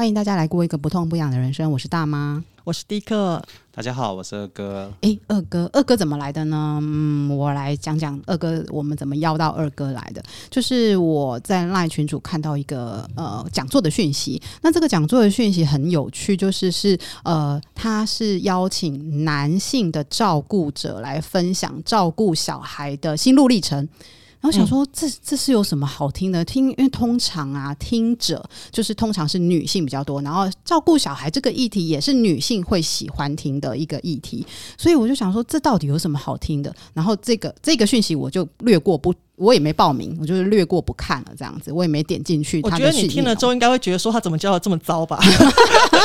欢迎大家来过一个不痛不痒的人生。我是大妈，我是迪克。大家好，我是二哥。诶，二哥，二哥怎么来的呢？嗯，我来讲讲二哥，我们怎么邀到二哥来的。就是我在 LINE 群主看到一个呃讲座的讯息，那这个讲座的讯息很有趣，就是是呃，他是邀请男性的照顾者来分享照顾小孩的心路历程。然后想说这，这这是有什么好听的？听，因为通常啊，听者就是通常是女性比较多，然后照顾小孩这个议题也是女性会喜欢听的一个议题，所以我就想说，这到底有什么好听的？然后这个这个讯息我就略过不。我也没报名，我就是略过不看了，这样子，我也没点进去。我觉得你听了之后，应该会觉得说他怎么教的这么糟吧？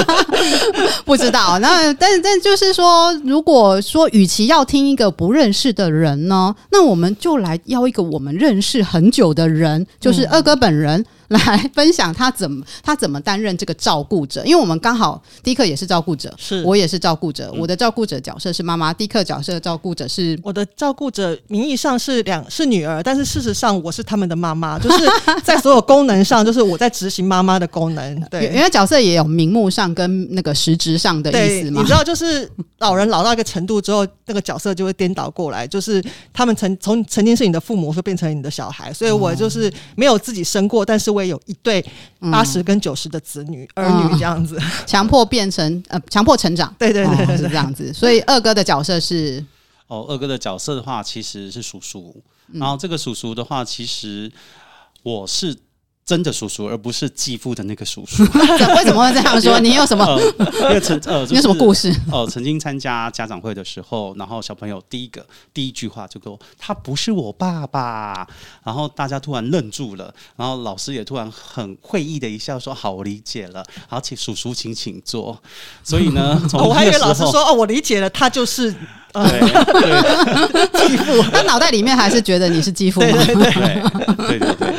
不知道。那但但就是说，如果说与其要听一个不认识的人呢，那我们就来邀一个我们认识很久的人，就是二哥本人。嗯 来分享他怎么他怎么担任这个照顾者，因为我们刚好迪克也是照顾者，是。我也是照顾者，我的照顾者角色是妈妈，迪克角色照顾者是我的照顾者，名义上是两是女儿，但是事实上我是他们的妈妈，就是在所有功能上，就是我在执行妈妈的功能。对，因为角色也有名目上跟那个实质上的意思嘛。你知道，就是老人老到一个程度之后，那个角色就会颠倒过来，就是他们曾从曾经是你的父母，会变成你的小孩，所以我就是没有自己生过，但是。会有一对八十跟九十的子女、嗯、儿女这样子，强迫变成呃，强迫成长，对对对，对，对、哦，是这样子。所以二哥的角色是？哦，二哥的角色的话其实是叔叔，然后这个叔叔的话，其实我是。真的叔叔，而不是继父的那个叔叔。为什么会这样说？你有什么？因为曾呃，你有什么 故事？哦、呃，曾经参加家长会的时候，然后小朋友第一个第一句话就跟我：“他不是我爸爸。”然后大家突然愣住了，然后老师也突然很会意的一笑说：“好，我理解了。”好，请叔叔请请坐。所以呢，从 我还以为老师说：“哦，我理解了，他就是。”对，对 继父，他脑袋里面还是觉得你是继父吗？对对对，对对 对。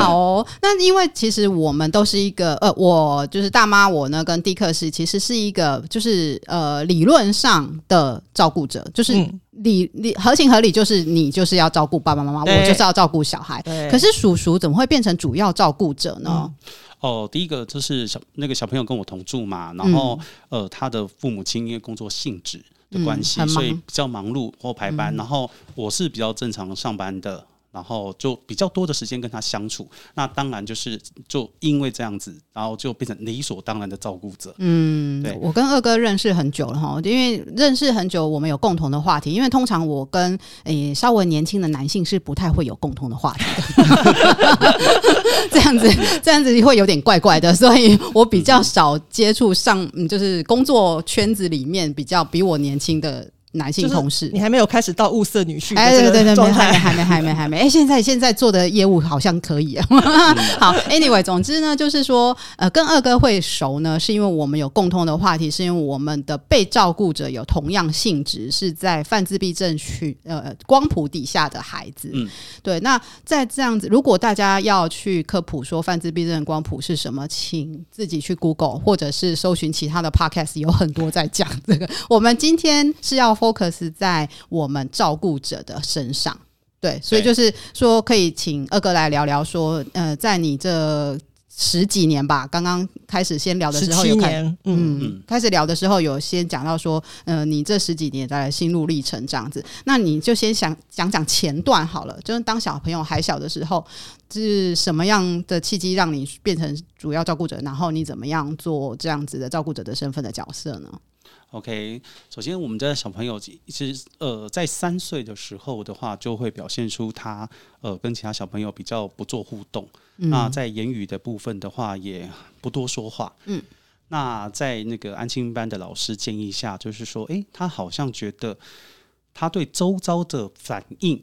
好哦，那因为其实我们都是一个呃，我就是大妈，我呢跟迪克是其实是一个就是呃理论上的照顾者，就是理理合情合理，就是你就是要照顾爸爸妈妈，我就是要照顾小孩。可是叔叔怎么会变成主要照顾者呢？嗯哦，第一个就是小那个小朋友跟我同住嘛，然后、嗯、呃他的父母亲因为工作性质的关系、嗯，所以比较忙碌或排班、嗯，然后我是比较正常上班的。然后就比较多的时间跟他相处，那当然就是就因为这样子，然后就变成理所当然的照顾者。嗯，对，我跟二哥认识很久了哈，因为认识很久，我们有共同的话题。因为通常我跟诶稍微年轻的男性是不太会有共同的话题的，这样子这样子会有点怪怪的，所以我比较少接触上，嗯，就是工作圈子里面比较比我年轻的。男性同事，就是、你还没有开始到物色女婿？哎，对对对对，还没还没还没还没。哎，现在现在做的业务好像可以啊。好，Anyway，总之呢，就是说，呃，跟二哥会熟呢，是因为我们有共通的话题，是因为我们的被照顾者有同样性质，是在泛自闭症群呃光谱底下的孩子。嗯，对。那在这样子，如果大家要去科普说泛自闭症光谱是什么，请自己去 Google 或者是搜寻其他的 Podcast，有很多在讲这个。我们今天是要。Focus 在我们照顾者的身上，对，所以就是说，可以请二哥来聊聊，说，呃，在你这十几年吧，刚刚开始先聊的时候有开，嗯，嗯，开始聊的时候有先讲到说，呃，你这十几年的心路历程这样子，那你就先想讲讲前段好了，就是当小朋友还小的时候，是什么样的契机让你变成主要照顾者，然后你怎么样做这样子的照顾者的身份的角色呢？OK，首先我们的小朋友其实呃，在三岁的时候的话，就会表现出他呃跟其他小朋友比较不做互动。嗯。那在言语的部分的话，也不多说话。嗯。那在那个安亲班的老师建议下，就是说，诶，他好像觉得他对周遭的反应。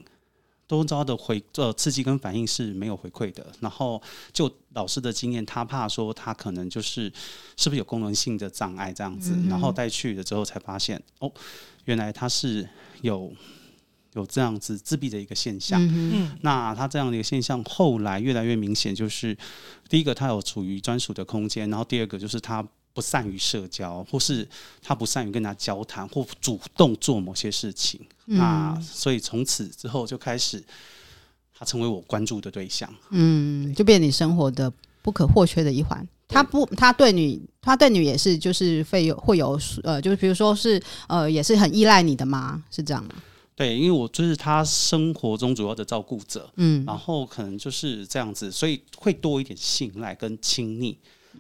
多招的回呃刺激跟反应是没有回馈的，然后就老师的经验，他怕说他可能就是是不是有功能性的障碍这样子，嗯、然后带去了之后才发现哦，原来他是有有这样子自闭的一个现象。嗯，那他这样的一个现象后来越来越明显，就是第一个他有处于专属的空间，然后第二个就是他。不善于社交，或是他不善于跟他交谈，或主动做某些事情。嗯、那所以从此之后就开始，他成为我关注的对象。嗯，就变你生活的不可或缺的一环。他不，他对你，他对你也是，就是会有会有呃，就是比如说是呃，也是很依赖你的吗？是这样吗？对，因为我就是他生活中主要的照顾者，嗯，然后可能就是这样子，所以会多一点信赖跟亲昵，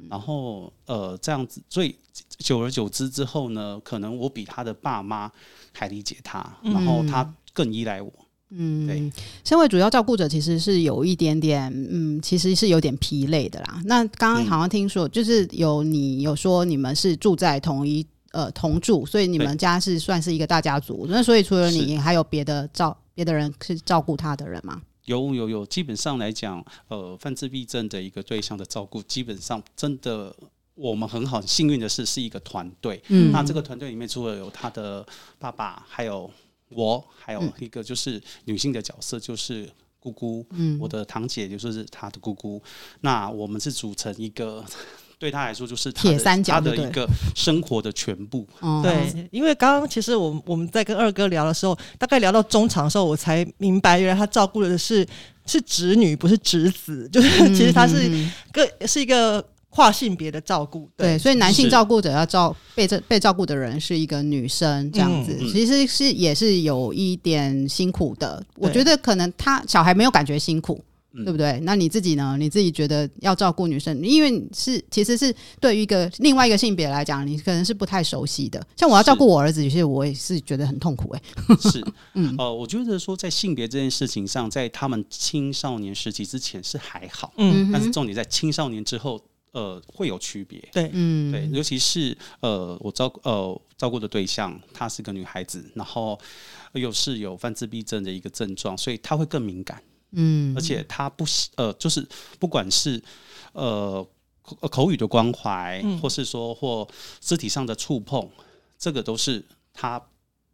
然后呃这样子，所以久而久之之后呢，可能我比他的爸妈还理解他，然后他更依赖我。嗯，对，身为主要照顾者，其实是有一点点，嗯，其实是有点疲累的啦。那刚刚好像听说，就是有你有说你们是住在同一。呃，同住，所以你们家是算是一个大家族。那所以除了你，还有别的照别的人是照顾他的人吗？有有有，基本上来讲，呃，犯自闭症的一个对象的照顾，基本上真的我们很好，很幸运的是是一个团队。嗯，那这个团队里面除了有他的爸爸，还有我，还有一个就是女性的角色，就是姑姑。嗯，我的堂姐就是他的姑姑。那我们是组成一个。对他来说，就是铁三角，他的一个生活的全部。对，因为刚刚其实我我们在跟二哥聊的时候，大概聊到中场的时候，我才明白，原来他照顾的是是侄女，不是侄子。就是其实他是个、嗯、是一个跨性别的照顾。对，对，所以男性照顾者要照被这被照顾的人是一个女生，这样子，嗯、其实是也是有一点辛苦的。我觉得可能他小孩没有感觉辛苦。对不对？那你自己呢？你自己觉得要照顾女生，因为是其实是对于一个另外一个性别来讲，你可能是不太熟悉的。像我要照顾我儿子，有些我也是觉得很痛苦哎、欸。是，嗯，呃，我觉得说在性别这件事情上，在他们青少年时期之前是还好，嗯，但是重点在青少年之后，呃，会有区别。对，嗯，对，尤其是呃，我照呃照顾的对象，她是个女孩子，然后又是有犯自闭症的一个症状，所以她会更敏感。嗯，而且他不呃，就是不管是呃口口语的关怀，嗯、或是说或肢体上的触碰，这个都是他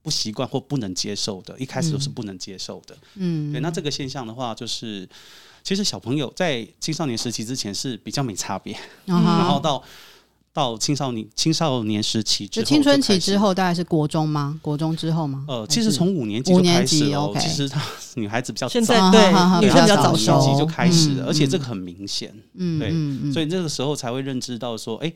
不习惯或不能接受的，一开始都是不能接受的。嗯，对，那这个现象的话，就是其实小朋友在青少年时期之前是比较没差别，嗯、然后到。到青少年青少年时期之后，青春期之后大概是国中吗？国中之后吗？呃，其实从五年级就开始哦。其实她女孩子比较现在对女生比较早熟，就开始了，而且这个很明显。嗯，对，所以这个时候才会认知到说，哎，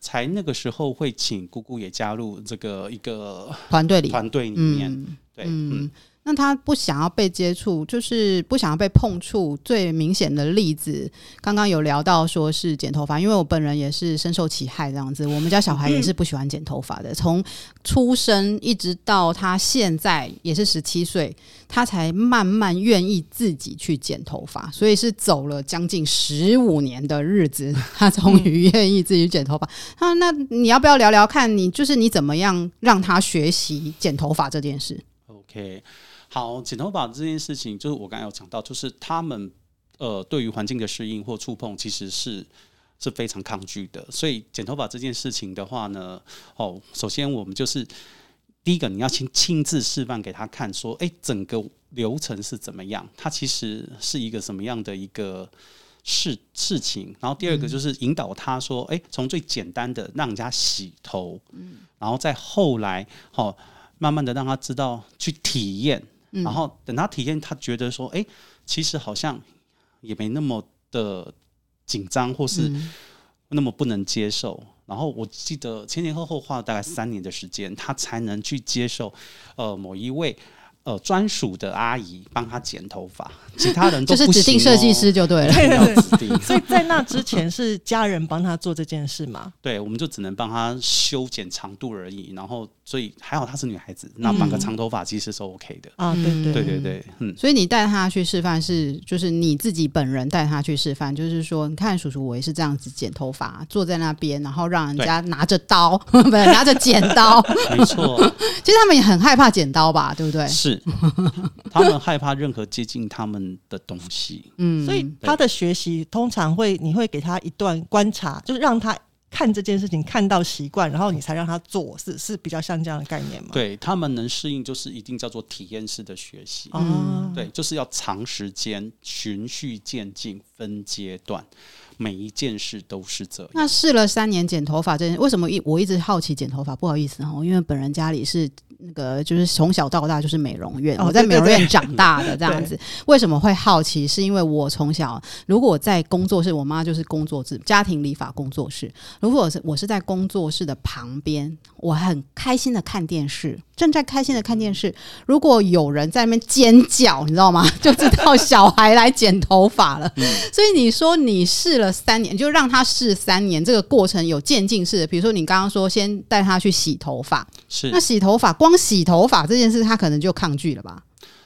才那个时候会请姑姑也加入这个一个团队里，团队里面，对，嗯。那他不想要被接触，就是不想要被碰触。最明显的例子，刚刚有聊到说是剪头发，因为我本人也是深受其害这样子。我们家小孩也是不喜欢剪头发的，从出生一直到他现在也是十七岁，他才慢慢愿意自己去剪头发，所以是走了将近十五年的日子，他终于愿意自己剪头发。那那你要不要聊聊看你就是你怎么样让他学习剪头发这件事？OK。好，剪头发这件事情，就是我刚才有讲到，就是他们呃对于环境的适应或触碰，其实是是非常抗拒的。所以剪头发这件事情的话呢，哦，首先我们就是第一个，你要亲亲自示范给他看，说，哎，整个流程是怎么样，它其实是一个什么样的一个事事情。然后第二个就是引导他说，哎，从最简单的让人家洗头，嗯，然后再后来，好，慢慢的让他知道去体验。然后等他体验，他觉得说：“哎，其实好像也没那么的紧张，或是那么不能接受。”然后我记得前前后后花了大概三年的时间，他才能去接受，呃，某一位。呃，专属的阿姨帮他剪头发，其他人都不、哦、就是指定设计师就对了。对对对，所以在那之前是家人帮他做这件事嘛？对，我们就只能帮他修剪长度而已。然后，所以还好她是女孩子，那绑个长头发其实是 OK 的。啊、嗯，对对对对对，嗯。所以你带她去示范是，就是你自己本人带她去示范，就是说，你看叔叔我也是这样子剪头发，坐在那边，然后让人家拿着刀，不是拿着剪刀。没错，其实他们也很害怕剪刀吧？对不对？是。他们害怕任何接近他们的东西，嗯，所以他的学习通常会，你会给他一段观察，就是让他看这件事情看到习惯，然后你才让他做，是是比较像这样的概念吗？对，他们能适应，就是一定叫做体验式的学习，嗯，对，就是要长时间循序渐进，分阶段。每一件事都是这样。那试了三年剪头发这件，为什么一我一直好奇剪头发？不好意思哈，因为本人家里是那个就是从小到大就是美容院，哦、我在美容院长大的这样子。为什么会好奇？是因为我从小如果在工作室，我妈就是工作室家庭理发工作室。如果是我是在工作室的旁边，我很开心的看电视，正在开心的看电视。如果有人在那边尖叫，你知道吗？就知道小孩来剪头发了。嗯、所以你说你试了三年，就让他试三年，这个过程有渐进式的。比如说你刚刚说先带他去洗头发，是那洗头发光洗头发这件事，他可能就抗拒了吧？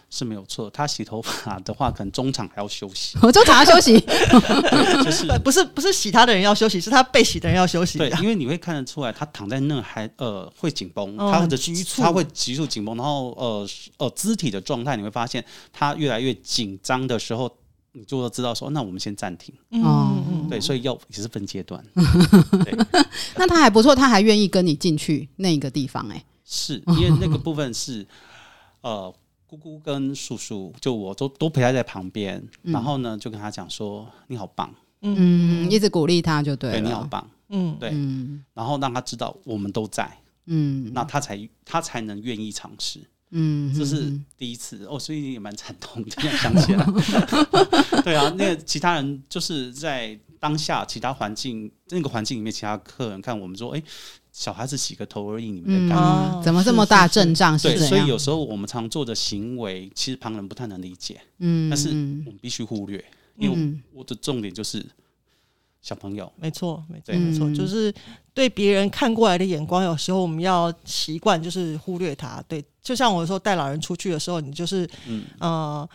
是没有错，他洗头发的话，可能中场还要休息。我中场要休息，就是不是不是洗他的人要休息，是他被洗的人要休息。对，因为你会看得出来，他躺在那还呃会紧绷，哦、他的局促，他会急速紧绷，然后呃呃肢体的状态，你会发现他越来越紧张的时候，你就会知道说，那我们先暂停。嗯嗯，对，所以要也是分阶段。对，那他还不错，他还愿意跟你进去那个地方、欸，哎，是 因为那个部分是呃。姑姑跟叔叔，就我都都陪他在旁边，嗯、然后呢，就跟他讲说：“你好棒。”嗯，一直鼓励他就对了。对，你好棒。嗯，对。嗯、然后让他知道我们都在。嗯，那他才他才能愿意尝试。嗯，这是第一次哦，所以也蛮惨痛的。想起来，对啊，那个其他人就是在当下其他环境那个环境里面，其他客人看我们说：“哎。”小孩子洗个头而已，你们在干嘛？嗯、怎么这么大阵仗？对，所以有时候我们常做的行为，其实旁人不太能理解。嗯，但是我们必须忽略，因为我的重点就是小朋友。没错，没错，没错，就是对别人看过来的眼光，有时候我们要习惯，就是忽略他。对，就像我说带老人出去的时候，你就是，嗯，呃，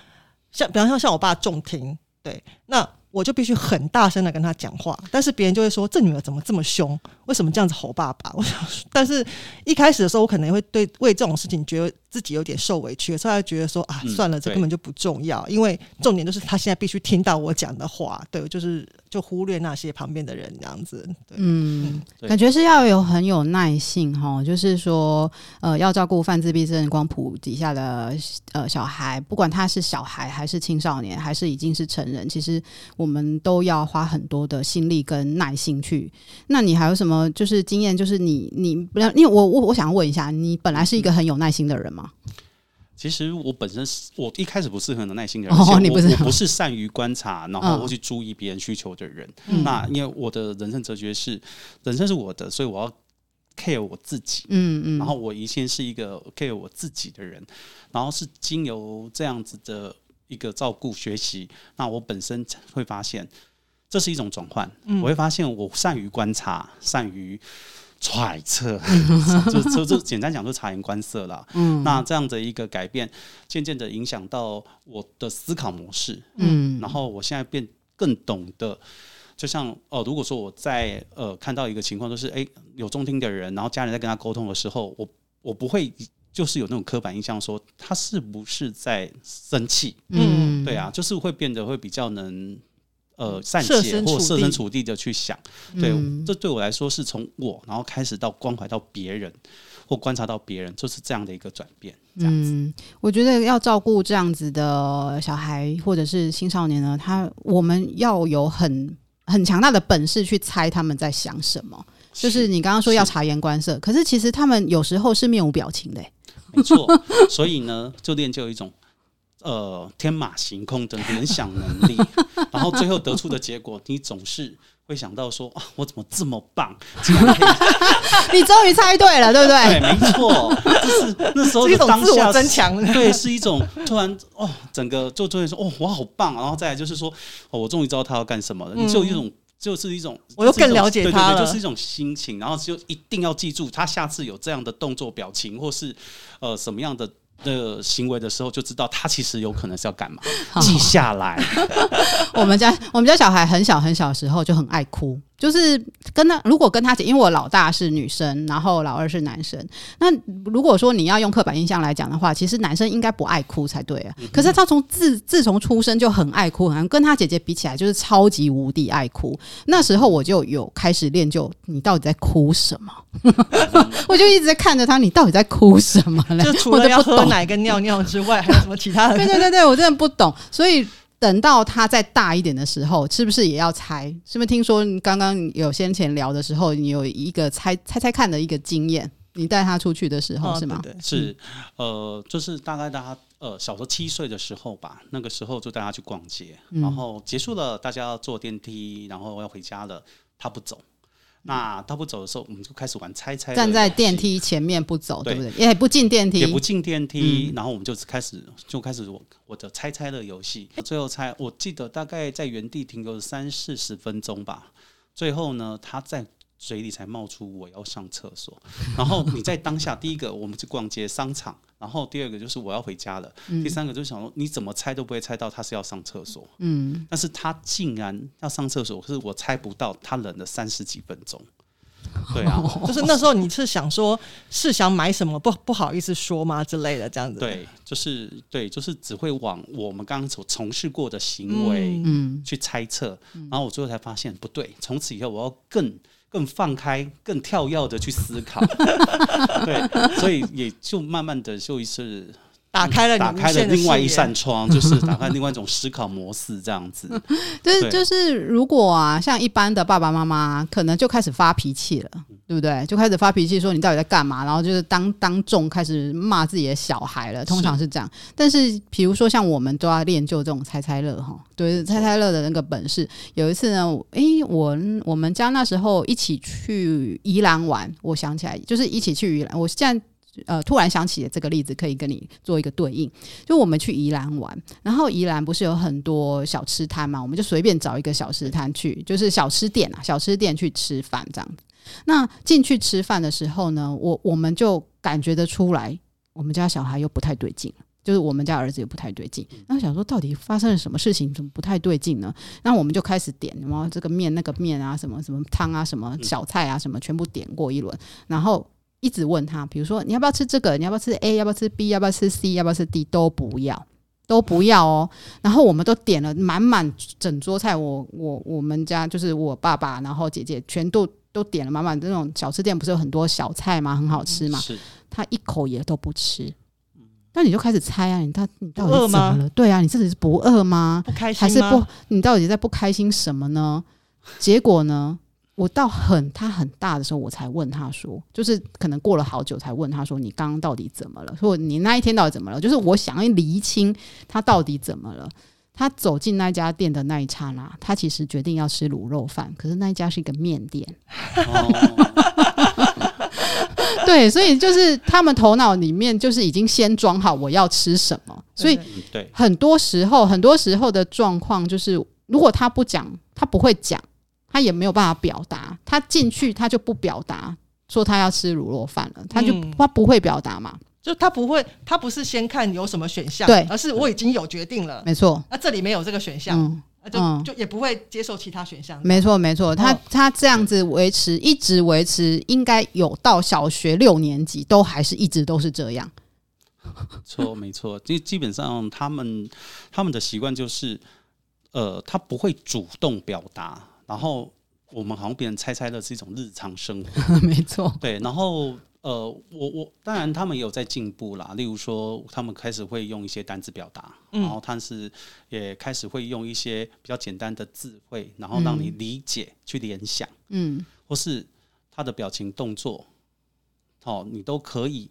像比方说像我爸重听，对，那。我就必须很大声的跟他讲话，但是别人就会说，这女儿怎么这么凶？为什么这样子吼爸爸？我想，但是一开始的时候，我可能会对为这种事情觉得自己有点受委屈，所以他觉得说啊，算了，这根本就不重要，因为重点就是他现在必须听到我讲的话，对，就是就忽略那些旁边的人这样子。对，嗯，感觉是要有很有耐性哈，就是说呃，要照顾泛自闭症光谱底下的呃小孩，不管他是小孩还是青少年，还是已经是成人，其实。我们都要花很多的心力跟耐心去。那你还有什么就是经验？就是你你不要，因为我我我想问一下，你本来是一个很有耐心的人吗？其实我本身是我一开始不是很有耐心的人，哦，你不是，我不是善于观察，然后会去注意别人需求的人。嗯、那因为我的人生哲学是，人生是我的，所以我要 care 我自己。嗯嗯。然后我以前是一个 care 我自己的人，然后是经由这样子的。一个照顾学习，那我本身会发现这是一种转换。嗯、我会发现我善于观察，善于揣测，就就就简单讲，就察言观色了。嗯，那这样的一个改变，渐渐的影响到我的思考模式。嗯，然后我现在变更懂得，就像哦、呃，如果说我在呃看到一个情况，就是哎有中听的人，然后家人在跟他沟通的时候，我我不会。就是有那种刻板印象，说他是不是在生气？嗯，对啊，就是会变得会比较能呃善解或设身处地的去想。对，嗯、这对我来说是从我然后开始到关怀到别人或观察到别人，就是这样的一个转变。这样子，嗯，我觉得要照顾这样子的小孩或者是青少年呢，他我们要有很很强大的本事去猜他们在想什么。就是你刚刚说要察言观色，是可是其实他们有时候是面无表情的、欸。没错，所以呢，就练就一种呃天马行空的联想能力，然后最后得出的结果，你总是会想到说啊，我怎么这么棒？你终于猜对了，对不对？对，没错，就是那时候的当下是一种自我增强，对，是一种突然哦，整个就突然说哦，我好棒，然后再来就是说哦，我终于知道他要干什么了，你就有一种。就是一种，我又更了解他就是一种心情，然后就一定要记住，他下次有这样的动作、表情，或是呃什么样的的行为的时候，就知道他其实有可能是要干嘛，记下来。我们家我们家小孩很小很小的时候就很爱哭。就是跟他，如果跟他姐，因为我老大是女生，然后老二是男生。那如果说你要用刻板印象来讲的话，其实男生应该不爱哭才对啊。可是他从自自从出生就很爱哭，好像跟他姐姐比起来就是超级无敌爱哭。那时候我就有开始练就，你到底在哭什么？我就一直在看着他，你到底在哭什么嘞？就除了要喝奶跟尿尿之外，还有什么其他的？对对对对，我真的不懂，所以。等到他再大一点的时候，是不是也要猜？是不是听说你刚刚有先前聊的时候，你有一个猜猜猜看的一个经验？你带他出去的时候、哦、是吗？对对是，呃，就是大概他呃小时候七岁的时候吧，那个时候就带他去逛街，嗯、然后结束了，大家要坐电梯，然后要回家了，他不走。那他不走的时候，我们就开始玩猜猜。站在电梯前面不走，对，不对？也不进电梯，也不进电梯。嗯、然后我们就开始就开始我我的猜猜的游戏。最后猜，我记得大概在原地停留三四十分钟吧。最后呢，他在。嘴里才冒出我要上厕所，然后你在当下，第一个我们去逛街商场，然后第二个就是我要回家了，嗯、第三个就是想说你怎么猜都不会猜到他是要上厕所，嗯，但是他竟然要上厕所，可是我猜不到他忍了三十几分钟，对啊，就是那时候你是想说是想买什么不不好意思说吗之类的这样子，对，就是对，就是只会往我们刚刚所从事过的行为嗯。去猜测，嗯、然后我最后才发现不对，从此以后我要更。更放开、更跳跃的去思考，对，所以也就慢慢的就是。打开了，打开了另外一扇窗，就是打开另外一种思考模式，这样子。就是就是，如果啊，像一般的爸爸妈妈，可能就开始发脾气了，对不对？就开始发脾气，说你到底在干嘛？然后就是当当众开始骂自己的小孩了，通常是这样。是但是，比如说像我们都要练就这种猜猜乐哈，对，猜猜乐的那个本事。有一次呢，哎，我我们家那时候一起去宜兰玩，我想起来，就是一起去宜兰。我现在。呃，突然想起这个例子，可以跟你做一个对应。就我们去宜兰玩，然后宜兰不是有很多小吃摊嘛？我们就随便找一个小吃摊去，就是小吃店啊，小吃店去吃饭这样子。那进去吃饭的时候呢，我我们就感觉得出来，我们家小孩又不太对劲，就是我们家儿子也不太对劲。然后想说，到底发生了什么事情，怎么不太对劲呢？那我们就开始点，什么这个面、那个面啊，什么什么汤啊，什么小菜啊，什么全部点过一轮，然后。一直问他，比如说你要不要吃这个？你要不要吃 A？要不要吃 B？要不要吃 C？要不要吃 D？都不要，都不要哦。然后我们都点了满满整桌菜，我我我们家就是我爸爸，然后姐姐全都都点了满满。这种小吃店不是有很多小菜吗？很好吃嘛。是。他一口也都不吃。那你就开始猜啊，你到你到底怎么了？吗对啊，你自己是不饿吗？不开心吗？还是不？你到底在不开心什么呢？结果呢？我到很他很大的时候，我才问他说，就是可能过了好久才问他说，你刚刚到底怎么了？说你那一天到底怎么了？就是我想要厘清他到底怎么了。他走进那家店的那一刹那，他其实决定要吃卤肉饭，可是那一家是一个面店。对，所以就是他们头脑里面就是已经先装好我要吃什么，所以很多时候很多时候的状况就是，如果他不讲，他不会讲。他也没有办法表达，他进去他就不表达，说他要吃卤肉饭了，他就、嗯、他不会表达嘛，就他不会，他不是先看有什么选项，对，而是我已经有决定了，没错，那这里没有这个选项，嗯、就、嗯、就也不会接受其他选项，没错没错，他他这样子维持，一直维持，应该有到小学六年级都还是一直都是这样，错没错，基基本上他们他们的习惯就是，呃，他不会主动表达。然后我们好像别人猜猜乐是一种日常生活，没错。对，然后呃，我我当然他们也有在进步啦。例如说，他们开始会用一些单字表达，嗯、然后他是也开始会用一些比较简单的字汇，然后让你理解、嗯、去联想，嗯，或是他的表情动作，哦，你都可以。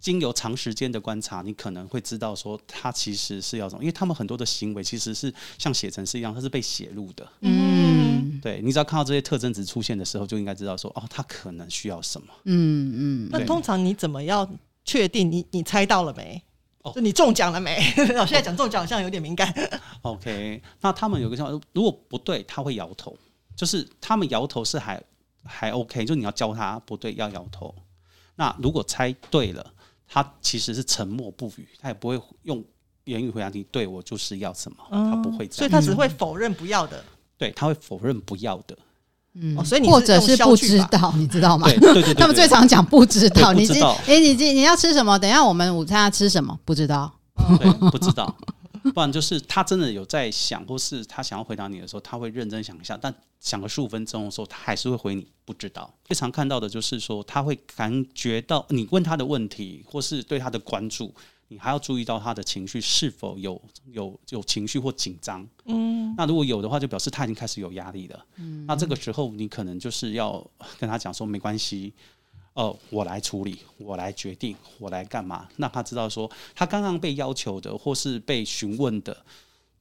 经由长时间的观察，你可能会知道说他其实是要怎么，因为他们很多的行为其实是像写程式一样，它是被写入的。嗯，对，你只要看到这些特征值出现的时候，就应该知道说哦，他可能需要什么。嗯嗯。那通常你怎么要确定你你猜到了没？哦，就你中奖了没？我现在讲中奖好像有点敏感。OK，那他们有个情况，如果不对，他会摇头，就是他们摇头是还还 OK，就你要教他不对要摇头。那如果猜对了。他其实是沉默不语，他也不会用言语回答你。对，我就是要什么，嗯、他不会这样，所以他只会否认不要的。嗯、对，他会否认不要的。嗯，哦、所以你或者是不知道，你知道吗？对对对，他们最常讲不知道。你知道？哎，你你你要吃什么？等一下我们午餐要吃什么？不知道。对，不知道。不然就是他真的有在想，或是他想要回答你的时候，他会认真想一下。但想个十五分钟的时候，他还是会回你不知道。最常看到的就是说，他会感觉到你问他的问题，或是对他的关注，你还要注意到他的情绪是否有有有情绪或紧张。嗯，那如果有的话，就表示他已经开始有压力了。嗯，那这个时候你可能就是要 跟他讲说，没关系。哦、呃，我来处理，我来决定，我来干嘛？让他知道说，他刚刚被要求的或是被询问的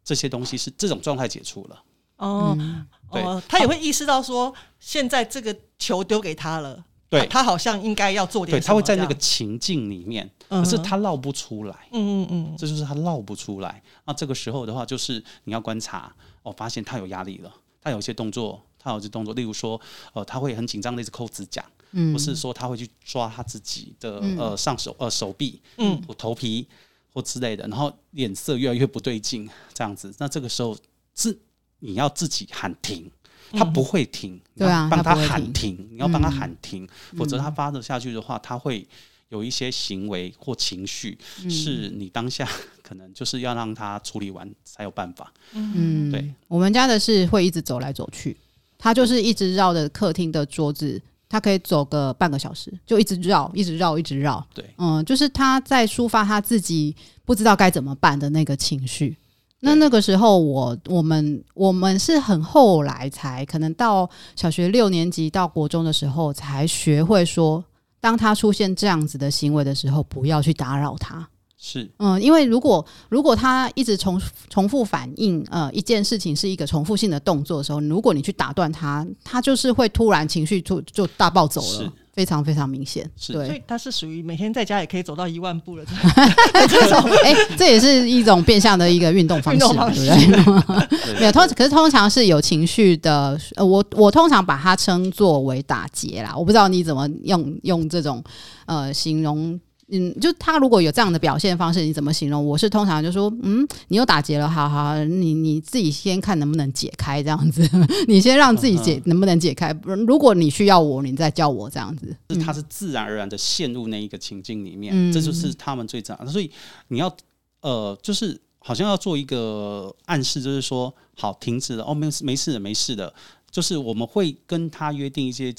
这些东西是这种状态解除了。哦，嗯、哦，他也会意识到说，现在这个球丢给他了，对，他好像应该要做点。对，他会在那个情境里面，可是他绕不出来。嗯嗯嗯，这就是他绕不出来。那这个时候的话，就是你要观察，哦，发现他有压力了，他有一些动作，他有一些动作，例如说，呃，他会很紧张的一直抠指甲，嗯，或是说他会去抓他自己的、嗯、呃上手呃手臂，嗯，或头皮或之类的，然后脸色越来越不对劲，这样子。那这个时候是。你要自己喊停，他不会停。嗯、对啊，帮他喊停，你要帮他喊停，嗯、否则他发展下去的话，他会有一些行为或情绪，嗯、是你当下 可能就是要让他处理完才有办法。嗯，对，我们家的是会一直走来走去，他就是一直绕着客厅的桌子，他可以走个半个小时，就一直绕，一直绕，一直绕。对，嗯，就是他在抒发他自己不知道该怎么办的那个情绪。那那个时候我，我我们我们是很后来才可能到小学六年级到国中的时候，才学会说，当他出现这样子的行为的时候，不要去打扰他。是，嗯，因为如果如果他一直重重复反应，呃，一件事情是一个重复性的动作的时候，如果你去打断他，他就是会突然情绪就就大暴走了。非常非常明显，是对，所以他是属于每天在家也可以走到一万步了。这种，哎、欸，这也是一种变相的一个运动方式，对不 对？没有通，可是通常是有情绪的。呃，我我通常把它称作为打结啦。我不知道你怎么用用这种呃形容。嗯，就他如果有这样的表现方式，你怎么形容？我是通常就说，嗯，你又打结了，好好，你你自己先看能不能解开这样子，你先让自己解能不能解开。如果你需要我，你再叫我这样子。是他是自然而然的陷入那一个情境里面，嗯、这就是他们最自然。所以你要呃，就是好像要做一个暗示，就是说好停止了，哦，没没事的，没事的。就是我们会跟他约定一些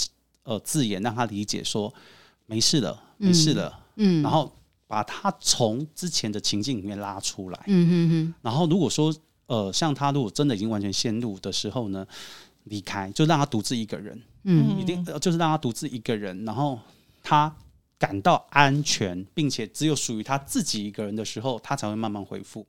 呃字眼，让他理解说没事的，没事了。嗯嗯，然后把他从之前的情境里面拉出来，嗯。然后如果说，呃，像他如果真的已经完全陷入的时候呢，离开就让他独自一个人，嗯，一定就是让他独自一个人，然后他感到安全，并且只有属于他自己一个人的时候，他才会慢慢恢复。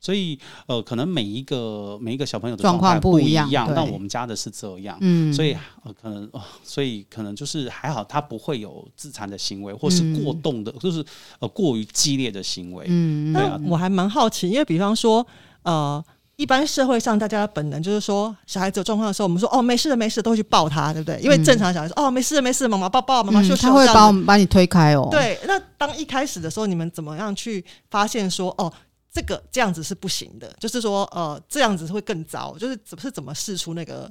所以，呃，可能每一个每一个小朋友的状况不一样，但我们家的是这样，嗯，所以呃，可能，呃，所以可能就是还好，他不会有自残的行为，或是过动的，嗯、就是呃过于激烈的行为，嗯，对啊。我还蛮好奇，因为比方说，呃，一般社会上大家的本能就是说，小孩子有状况的时候，我们说哦，没事的，没事的，都会去抱他，对不对？因为正常小孩说哦，没事的，没事的，妈妈抱抱，妈妈秀秀，他会把我们把你推开哦。对，那当一开始的时候，你们怎么样去发现说哦？这个这样子是不行的，就是说，呃，这样子会更糟。就是怎是怎么试出那个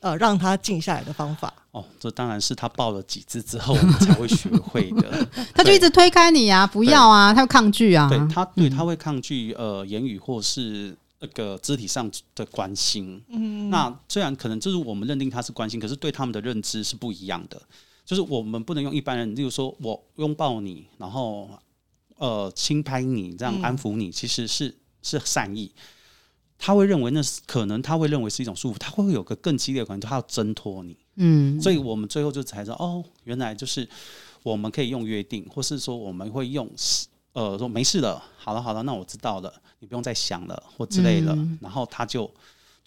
呃让他静下来的方法？哦，这当然是他抱了几次之后，我们才会学会的。他就一直推开你啊，不要啊，他会抗拒啊。对他，对他会抗拒呃言语或是那个肢体上的关心。嗯，那虽然可能就是我们认定他是关心，可是对他们的认知是不一样的。就是我们不能用一般人，例如说我拥抱你，然后。呃，轻拍你，这样安抚你，其实是是善意。他会认为那是可能，他会认为是一种束缚，他会有个更激烈的可能，他要挣脱你。嗯，所以我们最后就才知道，哦，原来就是我们可以用约定，或是说我们会用呃说没事了，好了好了，那我知道了，你不用再想了或之类的，嗯、然后他就。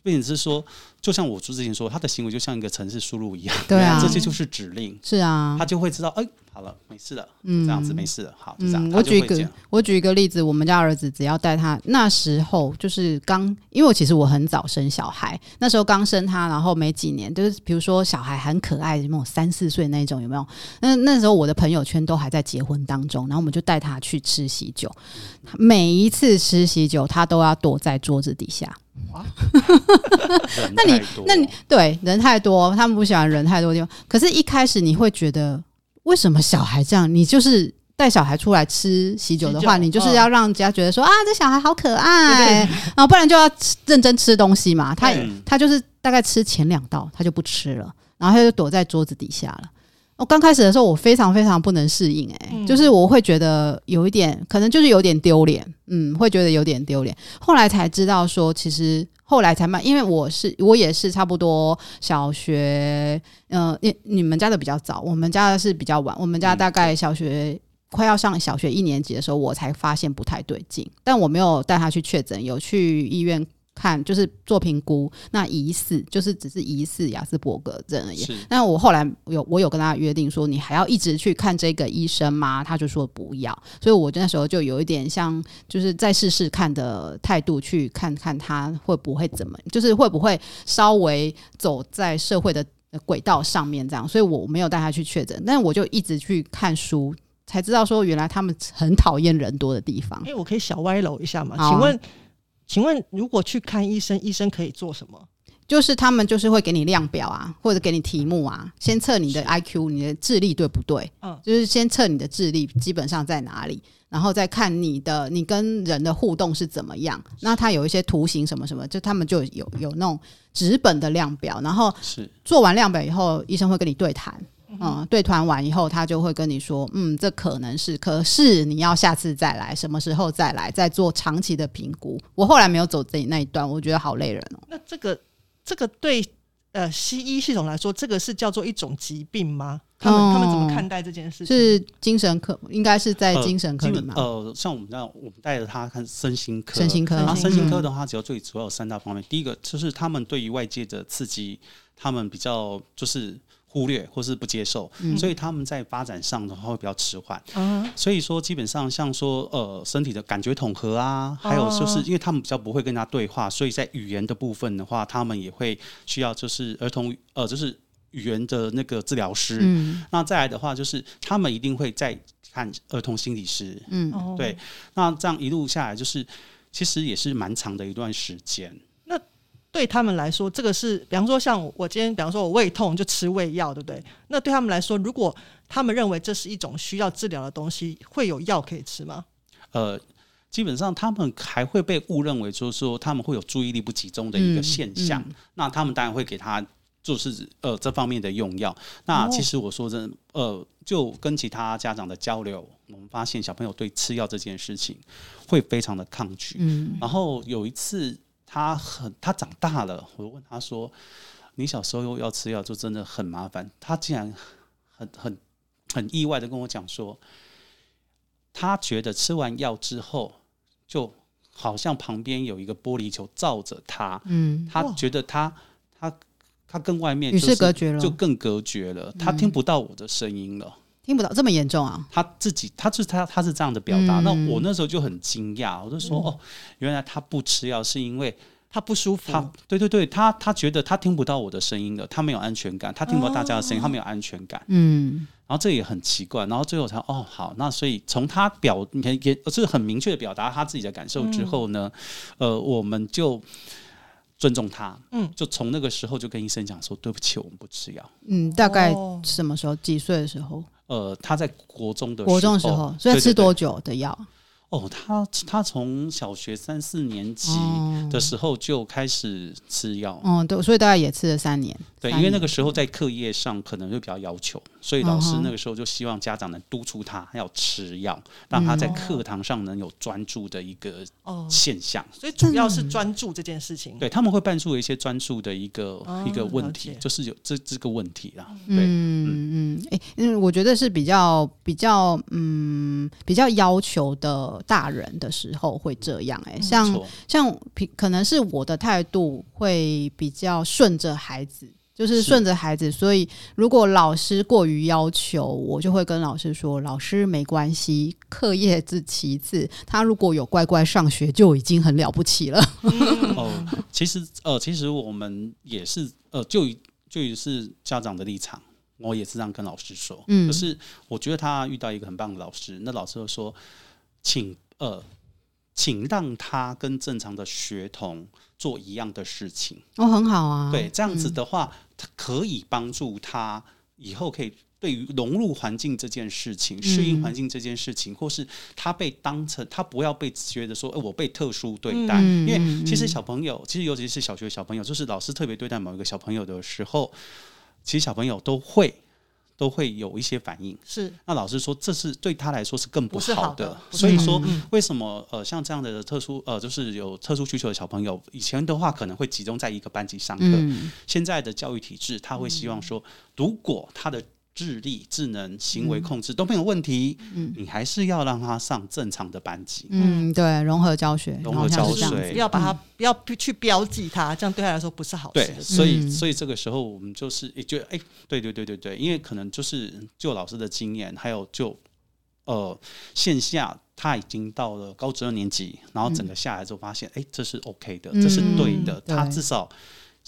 并且是说，就像我之前说，他的行为就像一个城市输入一样，对啊，这些就是指令，是啊，他就会知道，哎、欸，好了，没事了，嗯，这样子没事了，好，就这样。嗯、我举一个，我举一个例子，我们家儿子只要带他，那时候就是刚，因为我其实我很早生小孩，那时候刚生他，然后没几年，就是比如说小孩很可爱，那种三四岁那种，有没有？那那时候我的朋友圈都还在结婚当中，然后我们就带他去吃喜酒，每一次吃喜酒，他都要躲在桌子底下。哇，那 你那你对人太多，他们不喜欢人太多的地方。可是，一开始你会觉得，为什么小孩这样？你就是带小孩出来吃喜酒的话，你就是要让人家觉得说啊，这小孩好可爱，然后不然就要认真吃东西嘛。他他就是大概吃前两道，他就不吃了，然后他就躲在桌子底下了。我刚开始的时候，我非常非常不能适应，哎，就是我会觉得有一点，可能就是有点丢脸，嗯，会觉得有点丢脸。后来才知道说，其实后来才慢，因为我是我也是差不多小学，呃，你你们家的比较早，我们家的是比较晚，我们家大概小学快要上小学一年级的时候，我才发现不太对劲，但我没有带他去确诊，有去医院。看，就是做评估，那疑似就是只是疑似雅斯伯格症而已。那我后来有我有跟他约定说，你还要一直去看这个医生吗？他就说不要。所以我那时候就有一点像，就是再试试看的态度，去看看他会不会怎么，就是会不会稍微走在社会的轨道上面这样。所以我没有带他去确诊，但我就一直去看书，才知道说原来他们很讨厌人多的地方。哎，我可以小歪楼一下吗？请问。请问，如果去看医生，医生可以做什么？就是他们就是会给你量表啊，或者给你题目啊，先测你的 IQ，你的智力对不对？嗯，就是先测你的智力基本上在哪里，然后再看你的你跟人的互动是怎么样。那他有一些图形什么什么，就他们就有有那种纸本的量表，然后是做完量表以后，医生会跟你对谈。嗯，对团完以后，他就会跟你说，嗯，这可能是，可是你要下次再来，什么时候再来，再做长期的评估。我后来没有走这那一段，我觉得好累人哦。那这个这个对呃西医系统来说，这个是叫做一种疾病吗？他们、嗯、他们怎么看待这件事情？是精神科，应该是在精神科里吗？呃，呃，像我们这样，我们带着他看身心科，身心科，然后身心科的话，主要最主要有三大方面。嗯、第一个就是他们对于外界的刺激，他们比较就是。忽略或是不接受，嗯、所以他们在发展上的话会比较迟缓。嗯、所以说基本上像说呃身体的感觉统合啊，还有就是因为他们比较不会跟他对话，所以在语言的部分的话，他们也会需要就是儿童呃就是语言的那个治疗师。嗯、那再来的话就是他们一定会再看儿童心理师。嗯，对。那这样一路下来就是其实也是蛮长的一段时间。对他们来说，这个是，比方说，像我今天，比方说我胃痛就吃胃药，对不对？那对他们来说，如果他们认为这是一种需要治疗的东西，会有药可以吃吗？呃，基本上他们还会被误认为，就是说他们会有注意力不集中的一个现象。嗯嗯、那他们当然会给他就是呃这方面的用药。那其实我说真的，呃，就跟其他家长的交流，我们发现小朋友对吃药这件事情会非常的抗拒。嗯，然后有一次。他很，他长大了。我问他说：“你小时候要吃药，就真的很麻烦。”他竟然很很很意外的跟我讲说：“他觉得吃完药之后，就好像旁边有一个玻璃球罩着他。嗯，他觉得他他他跟外面与世隔绝了，就更隔绝了。他听不到我的声音了。”听不到这么严重啊！他自己，他就是他，他是这样的表达。嗯、那我那时候就很惊讶，我就说：“嗯、哦，原来他不吃药是因为他不舒服。”他对对对，他他觉得他听不到我的声音了，他没有安全感，他听不到大家的声音，哦、他没有安全感。嗯，然后这也很奇怪。然后最后才哦，好，那所以从他表你看也是很明确的表达他自己的感受之后呢，嗯、呃，我们就尊重他。嗯，就从那个时候就跟医生讲说：“对不起，我们不吃药。”嗯，大概什么时候？几岁的时候？呃，他在国中的国中的时候，所以他吃多久的药？哦，他他从小学三四年级的时候就开始吃药，嗯，对，所以大概也吃了三年。对，因为那个时候在课业上可能就比较要求，所以老师那个时候就希望家长能督促他要吃药，让他在课堂上能有专注的一个现象。所以主要是专注这件事情。对，他们会办出一些专注的一个一个问题，就是有这这个问题啦。对，嗯嗯，哎，因为我觉得是比较比较嗯比较要求的。大人的时候会这样哎、欸，像、嗯、像可能是我的态度会比较顺着孩子，就是顺着孩子，所以如果老师过于要求，我就会跟老师说：“老师没关系，课业是其次，他如果有乖乖上学就已经很了不起了。嗯”哦，其实呃，其实我们也是呃，就就是家长的立场，我也是这样跟老师说。嗯，可是我觉得他遇到一个很棒的老师，那老师就说。请呃，请让他跟正常的学童做一样的事情哦，很好啊。对，这样子的话，他可以帮助他以后可以对于融入环境这件事情、适应环境这件事情，或是他被当成他不要被觉得说，呃，我被特殊对待。因为其实小朋友，其实尤其是小学小朋友，就是老师特别对待某一个小朋友的时候，其实小朋友都会。都会有一些反应。是，那老师说这是对他来说是更不好的。好的所以说，为什么呃像这样的特殊呃就是有特殊需求的小朋友，以前的话可能会集中在一个班级上课，嗯、现在的教育体制他会希望说，如果他的智力、智能、行为控制都没有问题，嗯，你还是要让他上正常的班级。嗯，对，融合教学，融合教学，不要把他不要去标记他，这样对他来说不是好事。对，所以所以这个时候我们就是也觉得，哎，对对对对对，因为可能就是就老师的经验，还有就呃线下他已经到了高职二年级，然后整个下来之后发现，哎，这是 OK 的，这是对的，他至少。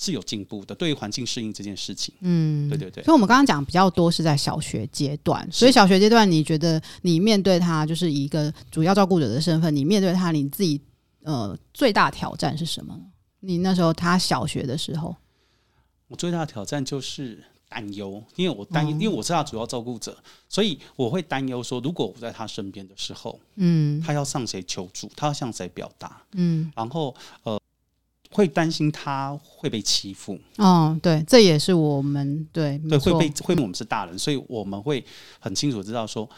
是有进步的，对于环境适应这件事情，嗯，对对对。所以，我们刚刚讲比较多是在小学阶段，所以小学阶段，你觉得你面对他就是一个主要照顾者的身份，你面对他，你自己呃最大挑战是什么？你那时候他小学的时候，我最大的挑战就是担忧，因为我担忧，因为我是他主要照顾者，所以我会担忧说，如果我不在他身边的时候，嗯，他要向谁求助？他要向谁表达？嗯，然后呃。会担心他会被欺负，哦，对，这也是我们对对会被会我们是大人，所以我们会很清楚知道说，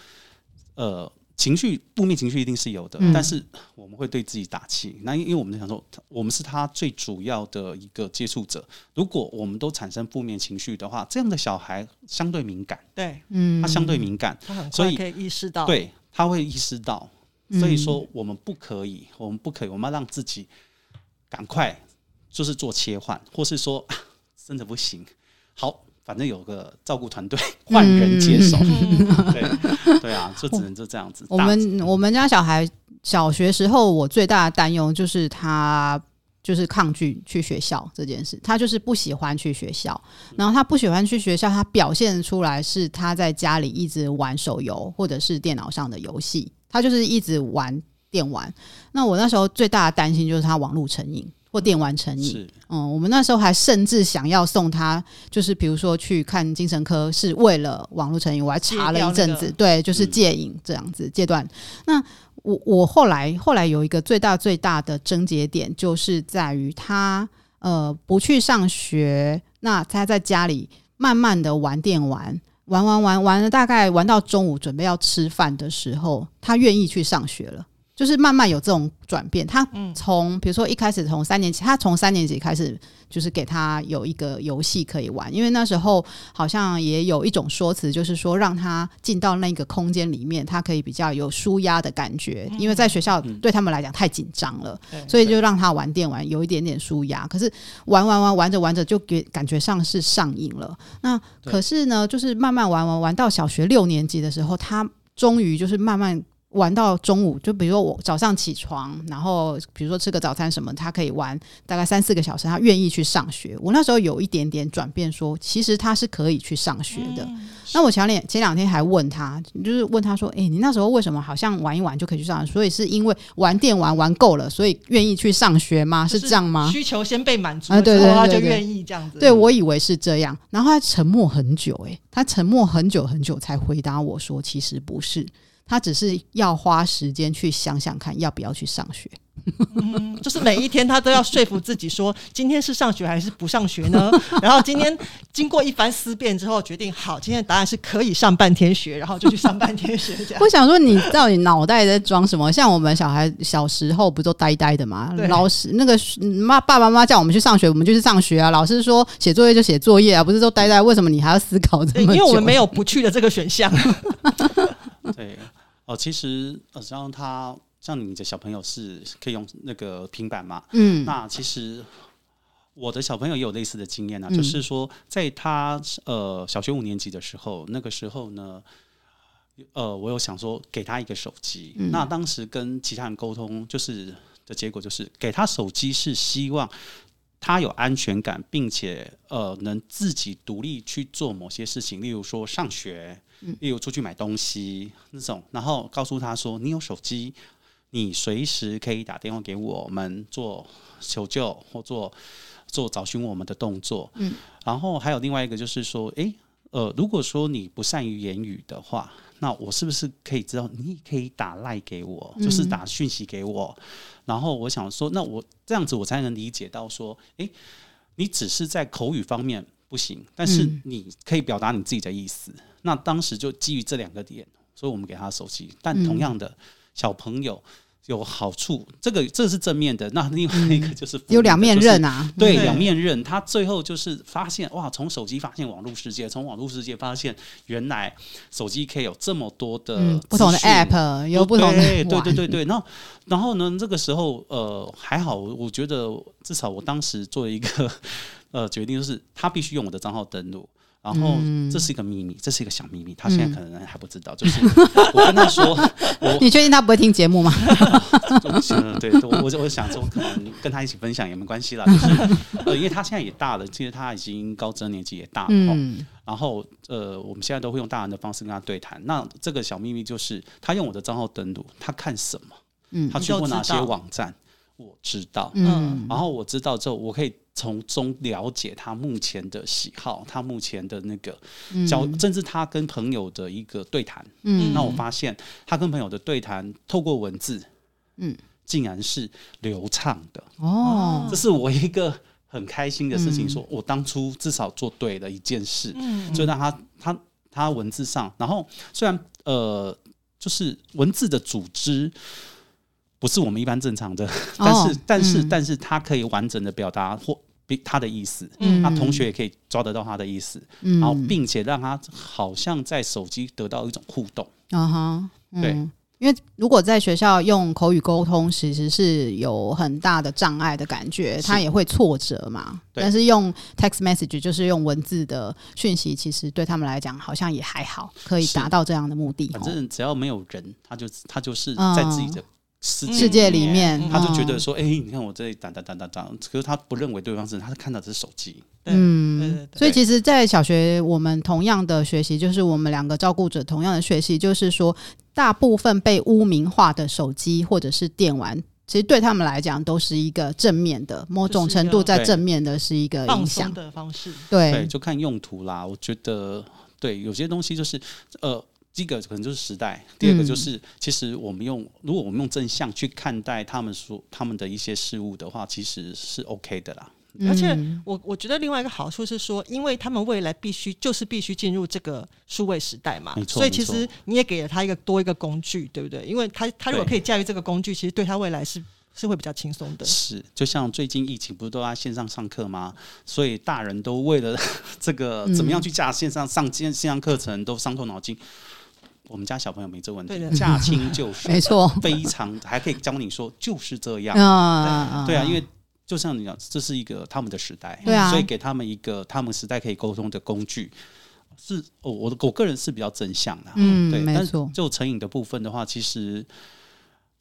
呃，情绪负面情绪一定是有的，嗯、但是我们会对自己打气。那因为我们想说，我们是他最主要的一个接触者，如果我们都产生负面情绪的话，这样的小孩相对敏感，对，嗯，他相对敏感，他很快可以意识到，对，他会意识到，所以说我们不可以，我们不可以，我们要让自己。赶快就是做切换，或是说真的不行，好，反正有个照顾团队换人接手，嗯、对对啊，就只能就这样子。我们我们家小孩小学时候，我最大的担忧就是他就是抗拒去学校这件事，他就是不喜欢去学校，然后他不喜欢去学校，他表现出来是他在家里一直玩手游或者是电脑上的游戏，他就是一直玩。电玩，那我那时候最大的担心就是他网络成瘾或电玩成瘾。是嗯，我们那时候还甚至想要送他，就是比如说去看精神科，是为了网络成瘾。我还查了一阵子，那个、对，就是戒瘾这样子戒断。嗯、那我我后来后来有一个最大最大的症结点，就是在于他呃不去上学，那他在家里慢慢的玩电玩，玩玩玩玩了，大概玩到中午准备要吃饭的时候，他愿意去上学了。就是慢慢有这种转变，他从比如说一开始从三年级，他从三年级开始就是给他有一个游戏可以玩，因为那时候好像也有一种说辞，就是说让他进到那个空间里面，他可以比较有舒压的感觉，因为在学校对他们来讲太紧张了，所以就让他玩电玩，有一点点舒压。可是玩玩玩玩着玩着就给感觉上是上瘾了。那可是呢，就是慢慢玩玩玩到小学六年级的时候，他终于就是慢慢。玩到中午，就比如说我早上起床，然后比如说吃个早餐什么，他可以玩大概三四个小时，他愿意去上学。我那时候有一点点转变说，说其实他是可以去上学的。嗯、那我前两前两天还问他，就是问他说：“诶、欸，你那时候为什么好像玩一玩就可以去上学？所以是因为玩电玩玩够了，所以愿意去上学吗？是这样吗？需求先被满足了之后，他就愿意这样子。对，我以为是这样，然后他沉默很久、欸，诶，他沉默很久很久才回答我说，其实不是。”他只是要花时间去想想看，要不要去上学。嗯，就是每一天他都要说服自己说，今天是上学还是不上学呢？然后今天经过一番思辨之后，决定好，今天的答案是可以上半天学，然后就去上半天学。这样。我想说，你到底脑袋在装什么？像我们小孩小时候不都呆呆的吗？老师那个妈爸爸妈妈叫我们去上学，我们就去上学啊。老师说写作业就写作业啊，不是都呆呆？为什么你还要思考这么久？因为我们没有不去的这个选项。对。哦，其实呃，像他像你的小朋友是可以用那个平板嘛？嗯，那其实我的小朋友也有类似的经验啊，嗯、就是说在他呃小学五年级的时候，那个时候呢，呃，我有想说给他一个手机，嗯、那当时跟其他人沟通，就是的结果就是给他手机是希望他有安全感，并且呃能自己独立去做某些事情，例如说上学。例如出去买东西那种，然后告诉他说：“你有手机，你随时可以打电话给我们做求救或做做找寻我们的动作。”嗯，然后还有另外一个就是说：“诶，呃，如果说你不善于言语的话，那我是不是可以知道你可以打赖给我，就是打讯息给我？嗯，然后我想说，那我这样子我才能理解到说，诶，你只是在口语方面。”不行，但是你可以表达你自己的意思。嗯、那当时就基于这两个点，所以我们给他手机。但同样的，小朋友。有好处，这个这是正面的。那另外一个就是、嗯、有两面刃啊，对，两面刃。他最后就是发现哇，从手机发现网络世界，从网络世界发现原来手机可以有这么多的、嗯、不同的 App，有不同的对对对对对。然后然后呢，这个时候呃还好，我觉得至少我当时做一个 呃决定，就是他必须用我的账号登录。然后这是一个秘密，这是一个小秘密，他现在可能还不知道。就是我跟他说，我你确定他不会听节目吗？对，我我想说，可能跟他一起分享也没关系啦。就是呃，因为他现在也大了，其实他已经高中年纪也大了。嗯。然后呃，我们现在都会用大人的方式跟他对谈。那这个小秘密就是，他用我的账号登录，他看什么？嗯，他去过哪些网站？我知道。嗯。然后我知道之后，我可以。从中了解他目前的喜好，他目前的那个交，嗯、甚至他跟朋友的一个对谈。嗯，那我发现他跟朋友的对谈透过文字，嗯，竟然是流畅的。哦，这是我一个很开心的事情。说我当初至少做对了一件事，嗯，就让他他他文字上，然后虽然呃，就是文字的组织。不是我们一般正常的，但是、哦、但是、嗯、但是他可以完整的表达或他的意思，嗯，那同学也可以抓得到他的意思，嗯，然后并且让他好像在手机得到一种互动，啊哈，对，因为如果在学校用口语沟通，其实是有很大的障碍的感觉，他也会挫折嘛。但是用 text message 就是用文字的讯息，其实对他们来讲好像也还好，可以达到这样的目的。反正只要没有人，他就他就是在自己的。世界里面，他就觉得说：“哎、欸，你看我这里打打打打打，可是他不认为对方是，他是看到这是手机。”嗯，所以其实，在小学我们同样的学习，就是我们两个照顾者同样的学习，就是说，大部分被污名化的手机或者是电玩，其实对他们来讲都是一个正面的，某种程度在正面的是一个影响的方式。对，就看用途啦。我觉得，对，有些东西就是呃。第一个可能就是时代，第二个就是，其实我们用，如果我们用正向去看待他们说他们的一些事物的话，其实是 OK 的啦。而且我我觉得另外一个好处是说，因为他们未来必须就是必须进入这个数位时代嘛，所以其实你也给了他一个多一个工具，对不对？因为他他如果可以驾驭这个工具，其实对他未来是。是会比较轻松的，是就像最近疫情不是都在线上上课吗？所以大人都为了 这个怎么样去架线上上线线上课程都伤透脑筋。我们家小朋友没这问题，驾轻就熟，没错，非常还可以教你说就是这样。啊，对啊，因为就像你讲，这是一个他们的时代，对啊，所以给他们一个他们时代可以沟通的工具，是我，我我个人是比较正向的，嗯，对，没错，就成瘾的部分的话，其实。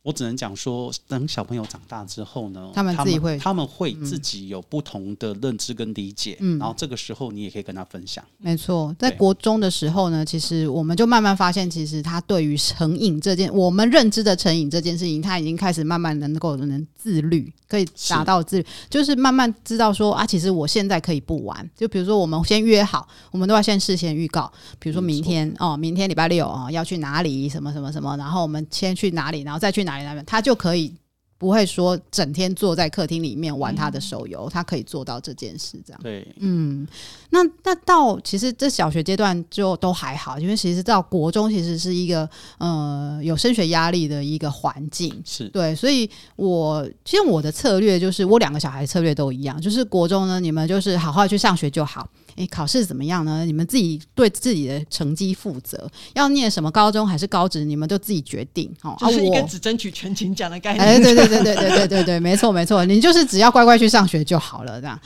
我只能讲说，等小朋友长大之后呢，他们自己会，他们会自己有不同的认知跟理解，嗯，然后这个时候你也可以跟他分享。没错，在国中的时候呢，其实我们就慢慢发现，其实他对于成瘾这件，我们认知的成瘾这件事情，他已经开始慢慢能够能自律，可以达到自律，是就是慢慢知道说啊，其实我现在可以不玩。就比如说，我们先约好，我们都要先事先预告，比如说明天哦，明天礼拜六啊，要去哪里，什么什么什么，然后我们先去哪里，然后再去哪。他就可以不会说整天坐在客厅里面玩他的手游，嗯、他可以做到这件事，这样。对，嗯，那那到其实这小学阶段就都还好，因为其实到国中其实是一个呃有升学压力的一个环境，是对，所以我其实我的策略就是我两个小孩策略都一样，就是国中呢，你们就是好好去上学就好。诶，考试怎么样呢？你们自己对自己的成绩负责。要念什么高中还是高职，你们就自己决定。哦，就是一个只争取全勤奖的概念。哎，对对对对对对对对，没错没错，你就是只要乖乖去上学就好了，这样。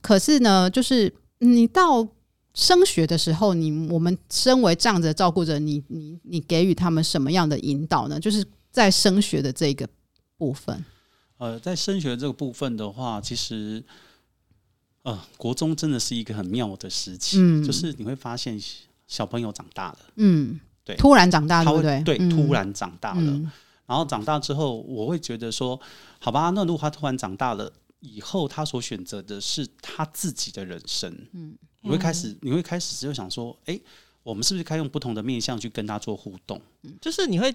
可是呢，就是你到升学的时候，你我们身为这样子的照顾者，你你你给予他们什么样的引导呢？就是在升学的这个部分。呃，在升学这个部分的话，其实。呃，国中真的是一个很妙的时期，嗯、就是你会发现小朋友长大了，嗯，对，突然长大，对不对？对，突然长大了，嗯、然后长大之后，我会觉得说，好吧，那如果他突然长大了以后，他所选择的是他自己的人生，嗯，你会开始，你会开始就想说，哎，我们是不是该用不同的面向去跟他做互动？就是你会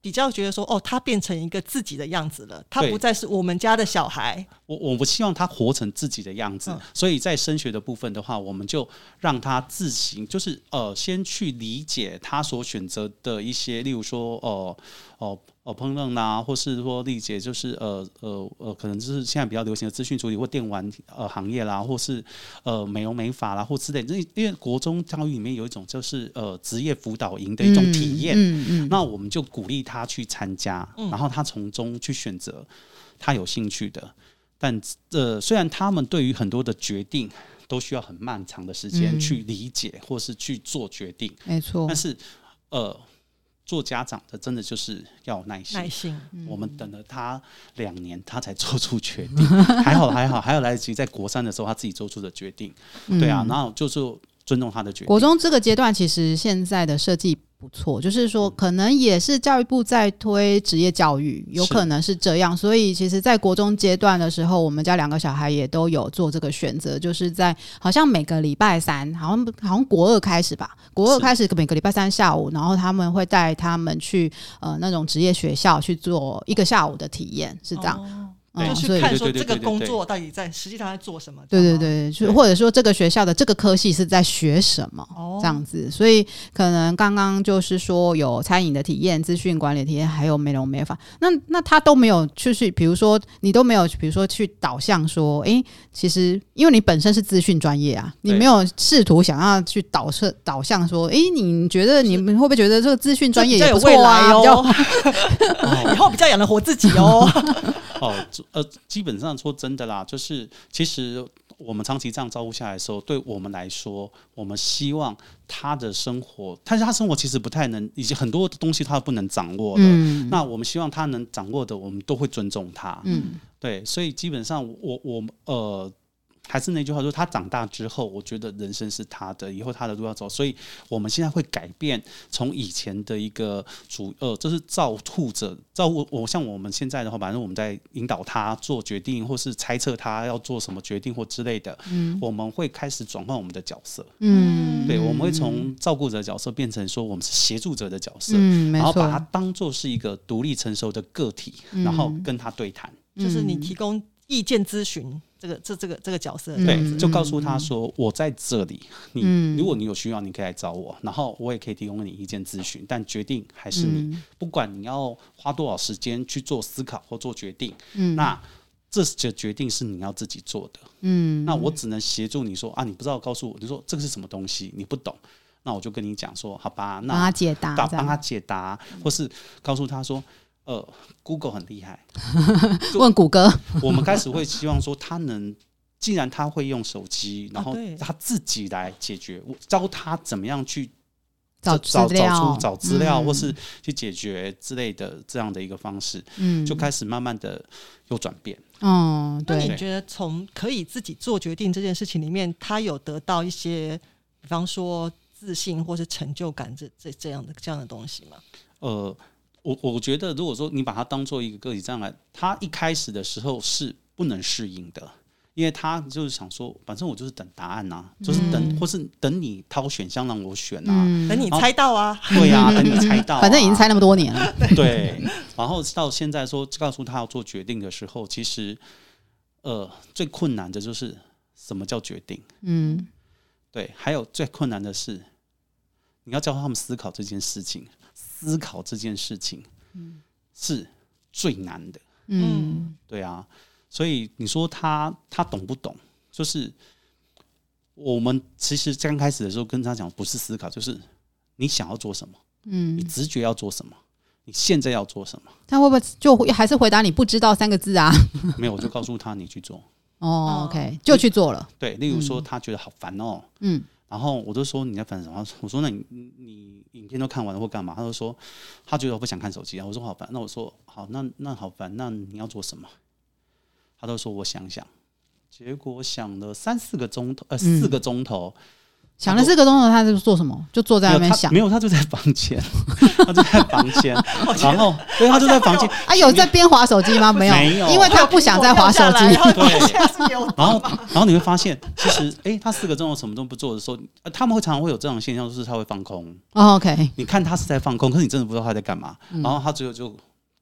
比较觉得说，哦，他变成一个自己的样子了，他不再是我们家的小孩。我我不希望他活成自己的样子，嗯、所以在升学的部分的话，我们就让他自行，就是呃，先去理解他所选择的一些，例如说，哦、呃、哦。哦，烹饪啦，或是说理解，就是呃呃呃，可能就是现在比较流行的资讯处理或电玩呃行业啦，或是呃美容美发啦，或之类。因为因为国中教育里面有一种就是呃职业辅导营的一种体验，嗯嗯嗯、那我们就鼓励他去参加，然后他从中去选择他有兴趣的。但呃，虽然他们对于很多的决定都需要很漫长的时间去理解或是去做决定，没错、嗯，但是呃。做家长的真的就是要有耐心。耐心，我们等了他两年，他才做出决定。还好，还好，还有来得及在国三的时候他自己做出的决定。对啊，然后就是尊重他的决定。国中这个阶段，其实现在的设计。不错，就是说，可能也是教育部在推职业教育，有可能是这样。所以，其实，在国中阶段的时候，我们家两个小孩也都有做这个选择，就是在好像每个礼拜三，好像好像国二开始吧，国二开始每个礼拜三下午，然后他们会带他们去呃那种职业学校去做一个下午的体验，是这样。哦就去看说这个工作到底在实际上在做什么？对对对，就或者说这个学校的这个科系是在学什么？这样子，所以可能刚刚就是说有餐饮的体验、资讯管理体验，还有美容美发。那那他都没有去，比如说你都没有，比如说去导向说，哎，其实因为你本身是资讯专业啊，你没有试图想要去导射导向说，哎，你觉得你们会不会觉得这个资讯专业也不错啊？比较 以后比较养得活自己哦。哦，呃，基本上说真的啦，就是其实我们长期这样照顾下来的时候，对我们来说，我们希望他的生活，但是他生活其实不太能，以及很多东西他不能掌握的。嗯、那我们希望他能掌握的，我们都会尊重他。嗯，对，所以基本上我我呃。还是那句话说，他长大之后，我觉得人生是他的，以后他的路要走，所以我们现在会改变从以前的一个主呃，这是照顾者照顾我，像我们现在的话，反正我们在引导他做决定，或是猜测他要做什么决定或之类的，嗯，我们会开始转换我们的角色，嗯，对，我们会从照顾者的角色变成说我们是协助者的角色，嗯，然后把他当做是一个独立成熟的个体，嗯，然后跟他对谈，就是你提供意见咨询。这个这这个这个角色，对，就告诉他说，我在这里，你如果你有需要，你可以来找我，然后我也可以提供你意见咨询，但决定还是你，不管你要花多少时间去做思考或做决定，那这这决定是你要自己做的，嗯，那我只能协助你说啊，你不知道告诉我，你说这个是什么东西，你不懂，那我就跟你讲说，好吧，那帮他解答，帮他解答，或是告诉他说。呃，Google 很厉害，问谷歌。我们开始会希望说，他能，既然他会用手机，然后他自己来解决，我教他怎么样去找找找出找资料，或是去解决之类的这样的一个方式，嗯，就开始慢慢的有转变。嗯，那你觉得从可以自己做决定这件事情里面，他有得到一些，比方说自信或是成就感这这这样的这样的东西吗？呃。我我觉得，如果说你把它当做一个个体这样来，他一开始的时候是不能适应的，因为他就是想说，反正我就是等答案啊，嗯、就是等或是等你掏选项让我选啊，嗯、等你猜到啊，对呀、啊，等你猜到、啊，反正已经猜那么多年了，对。然后到现在说告诉他要做决定的时候，其实呃最困难的就是什么叫决定，嗯，对，还有最困难的是你要教他们思考这件事情。思考这件事情，是最难的。嗯，对啊，所以你说他他懂不懂？就是我们其实刚开始的时候跟他讲，不是思考，就是你想要做什么，嗯，你直觉要做什么，你现在要做什么？他会不会就还是回答你不知道三个字啊？没有，我就告诉他你去做。哦，OK，就去做了。对，例如说他觉得好烦哦，嗯。然后我就说你在烦什么？我说那你你影片都看完了或干嘛？他就说他觉得我不想看手机啊。我说好烦。那我说好，那那好烦。那你要做什么？他都说我想想。结果想了三四个钟头，呃，四个钟头，想了四个钟头，他在做什么？就坐在那边想。没有，他就在房间，他就在房间。然后，对，他就在房间。啊，有在边划手机吗？没有，没有，因为他不想再划手机。对。然后，然后你会发现，其实，哎，他四个钟头什么都不做的时候，他们会常常会有这样的现象，就是他会放空。OK。你看他是在放空，可是你真的不知道他在干嘛。然后他最后就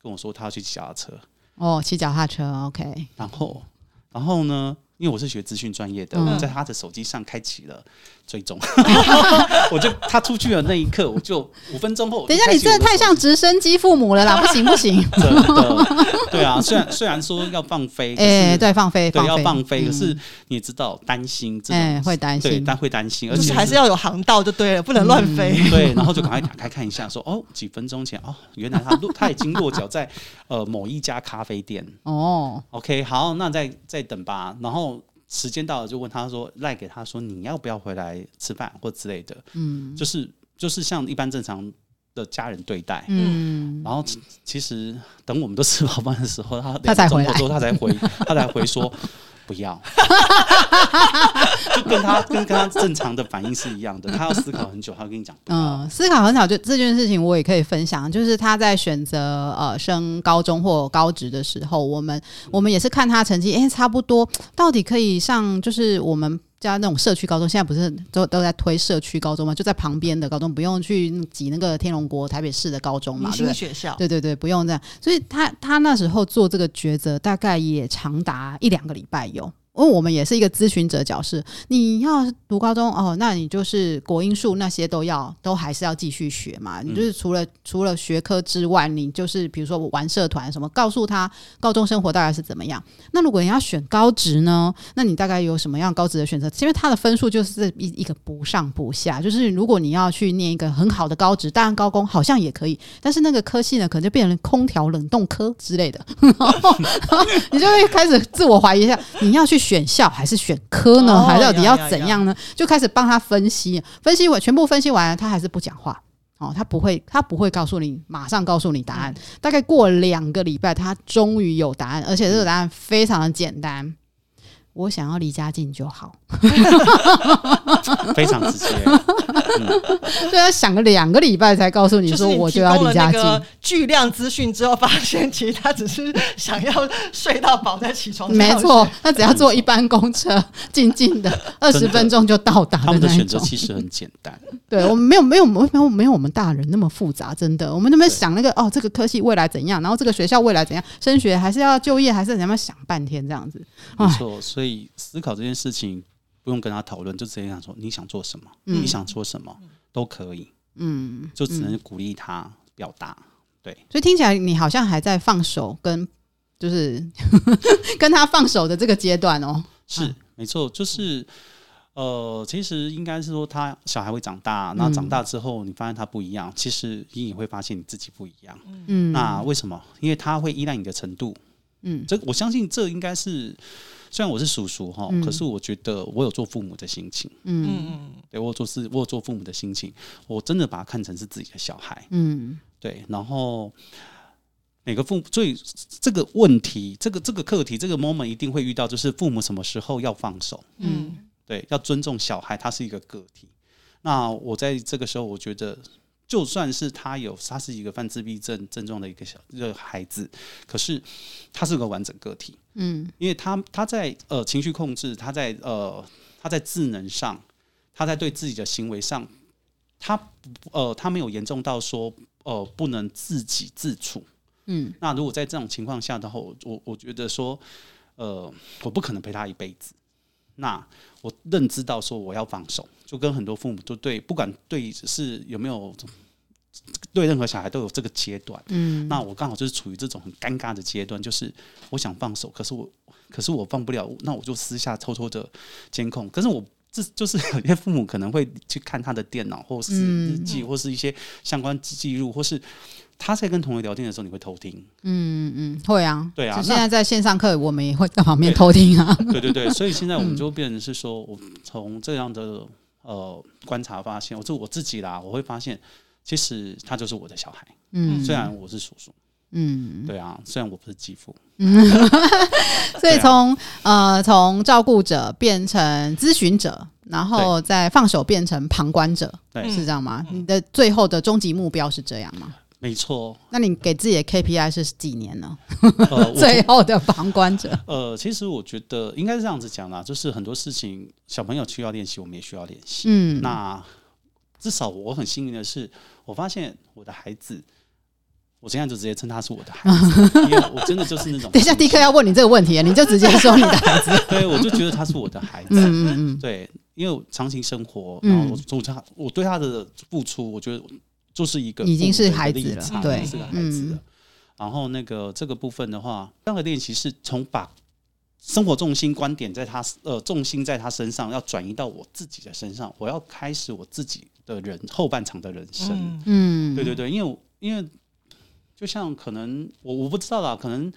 跟我说，他要去骑脚踏车。哦，骑脚踏车，OK。然后，然后呢？因为我是学资讯专业的，我在他的手机上开启了追踪，我就他出去的那一刻，我就五分钟后。等一下，你真的太像直升机父母了啦！不 行不行，真的，对啊，虽然虽然说要放飞，哎，对，放飞，对，要放飞，可是你也知道担心，哎，会担心，对，但会担心，而且还是要有航道就对了，不能乱飞。对，然后就赶快打开看一下，说哦，几分钟前哦，原来他落他已经落脚在呃某一家咖啡店。哦，OK，好，那再再等吧，然后。时间到了，就问他说：“赖给他说，你要不要回来吃饭或之类的？嗯，就是就是像一般正常的家人对待。嗯，然后其实等我们都吃饱饭的时候，他他才回来，他才回，他才回说。”不要，就 跟他跟跟他正常的反应是一样的。他要思考很久，他要跟你讲。嗯，思考很久，就这件事情我也可以分享。就是他在选择呃升高中或高职的时候，我们我们也是看他成绩，哎、欸，差不多到底可以上，就是我们。加那种社区高中，现在不是都都在推社区高中吗？就在旁边的高中，不用去挤那个天龙国台北市的高中嘛，对不对？学校，对对对，不用这样。所以他他那时候做这个抉择，大概也长达一两个礼拜有。因为我们也是一个咨询者角色，你要读高中哦，那你就是国英数那些都要，都还是要继续学嘛。你就是除了除了学科之外，你就是比如说玩社团什么，告诉他高中生活大概是怎么样。那如果你要选高职呢，那你大概有什么样高职的选择？因为他的分数就是一一个不上不下，就是如果你要去念一个很好的高职，当然高工好像也可以，但是那个科系呢，可能就变成空调冷冻科之类的，你就会开始自我怀疑一下，你要去。选校还是选科呢？还到底要怎样呢？就开始帮他分析，分析完全部分析完了，他还是不讲话哦，他不会，他不会告诉你，马上告诉你答案。大概过两个礼拜，他终于有答案，而且这个答案非常的简单。我想要离家近就好，非常直接。对啊，想了两个礼拜才告诉你说，我就要离家近。巨量资讯之后，发现其实他只是想要睡到饱再起床。没错，他只要坐一班公车，静静 的二十分钟就到达。他们的选择其实很简单。对我们没有没有没有没有我们大人那么复杂，真的。我们那边想那个哦，这个科系未来怎样，然后这个学校未来怎样，升学还是要就业，还是怎样，想半天这样子。没错，所以。所以思考这件事情不用跟他讨论，就直接讲说你想做什么，嗯、你想说什么都可以，嗯，就只能鼓励他表达。对，所以听起来你好像还在放手跟，就是 跟他放手的这个阶段哦。是，啊、没错，就是呃，其实应该是说他小孩会长大，那长大之后你发现他不一样，其实你也会发现你自己不一样。嗯，那为什么？因为他会依赖你的程度。嗯，这我相信这应该是。虽然我是叔叔哈，嗯、可是我觉得我有做父母的心情。嗯嗯，对我有做是，我有做父母的心情，我真的把他看成是自己的小孩。嗯，对。然后每个父母，所以这个问题，这个这个课题，这个 moment 一定会遇到，就是父母什么时候要放手？嗯，对，要尊重小孩，他是一个个体。那我在这个时候，我觉得。就算是他有，他是一个犯自闭症症状的一个小一个孩子，可是他是个完整个体，嗯，因为他他在呃情绪控制，他在呃他在智能上，他在对自己的行为上，他呃他没有严重到说呃不能自给自处，嗯，那如果在这种情况下的话，我我觉得说呃我不可能陪他一辈子，那我认知到说我要放手。就跟很多父母都对，不管对是有没有对任何小孩都有这个阶段，嗯，那我刚好就是处于这种很尴尬的阶段，就是我想放手，可是我可是我放不了，那我就私下偷偷的监控，可是我这就是有些父母可能会去看他的电脑或是日记，或是一些相关记录，或是他在跟同学聊天的时候，你会偷听，嗯嗯，会啊，对啊，现在在线上课我们也会在旁边偷听啊，对对对，所以现在我们就变成是说，我从这样的。呃，观察发现，我就我自己啦，我会发现，其实他就是我的小孩。嗯，虽然我是叔叔。嗯，对啊，虽然我不是继父，嗯 所以从、啊、呃从照顾者变成咨询者，然后再放手变成旁观者，对，是这样吗？你的最后的终极目标是这样吗？没错。那你给自己的 KPI 是几年呢？呃、最后的旁观者。呃，其实我觉得应该是这样子讲啦，就是很多事情小朋友需要练习，我们也需要练习。嗯，那至少我很幸运的是，我发现我的孩子。我现在就直接称他是我的孩子，因为我真的就是那种。等一下，，D 克要问你这个问题，你就直接说你的孩子。对，我就觉得他是我的孩子。嗯嗯嗯。对，因为长期生活，然后我他，我对他的付出，我觉得就是一个已经是孩子了，对，是个孩子了。然后那个这个部分的话，任何练习是从把生活重心观点在他呃重心在他身上，要转移到我自己的身上，我要开始我自己的人后半场的人生。嗯，对对对，因为因为。就像可能我我不知道啦，可能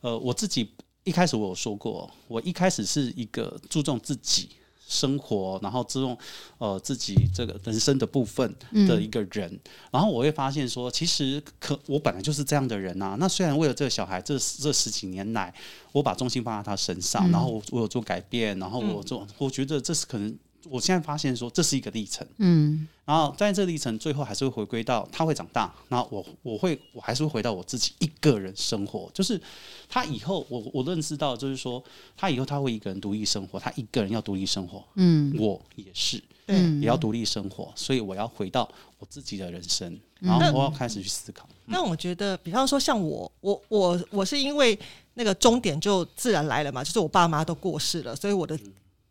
呃我自己一开始我有说过，我一开始是一个注重自己生活，然后注重呃自己这个人生的部分的一个人，嗯、然后我会发现说，其实可我本来就是这样的人啊。那虽然为了这个小孩，这这十几年来，我把重心放在他身上，嗯、然后我我有做改变，然后我做，嗯、我觉得这是可能。我现在发现说，这是一个历程，嗯，然后在这历程最后还是会回归到他会长大，然后我我会我还是会回到我自己一个人生活，就是他以后我我认识到就是说他以后他会一个人独立生活，他一个人要独立生活，嗯，我也是，嗯，也要独立生活，所以我要回到我自己的人生，然后我要开始去思考。那我觉得，比方说像我，我我我是因为那个终点就自然来了嘛，就是我爸妈都过世了，所以我的。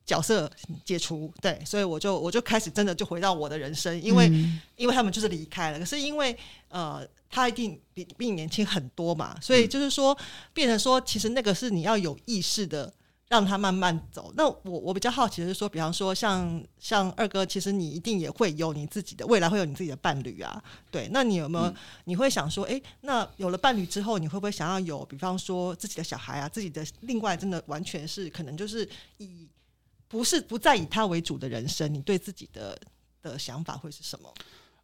角色解除，对，所以我就我就开始真的就回到我的人生，因为、嗯、因为他们就是离开了，可是因为呃他一定比比你年轻很多嘛，所以就是说变成说其实那个是你要有意识的让他慢慢走。那我我比较好奇的是说，比方说像像二哥，其实你一定也会有你自己的未来会有你自己的伴侣啊，对，那你有没有、嗯、你会想说，哎、欸，那有了伴侣之后，你会不会想要有比方说自己的小孩啊，自己的另外真的完全是可能就是以。不是不再以他为主的人生，你对自己的的想法会是什么？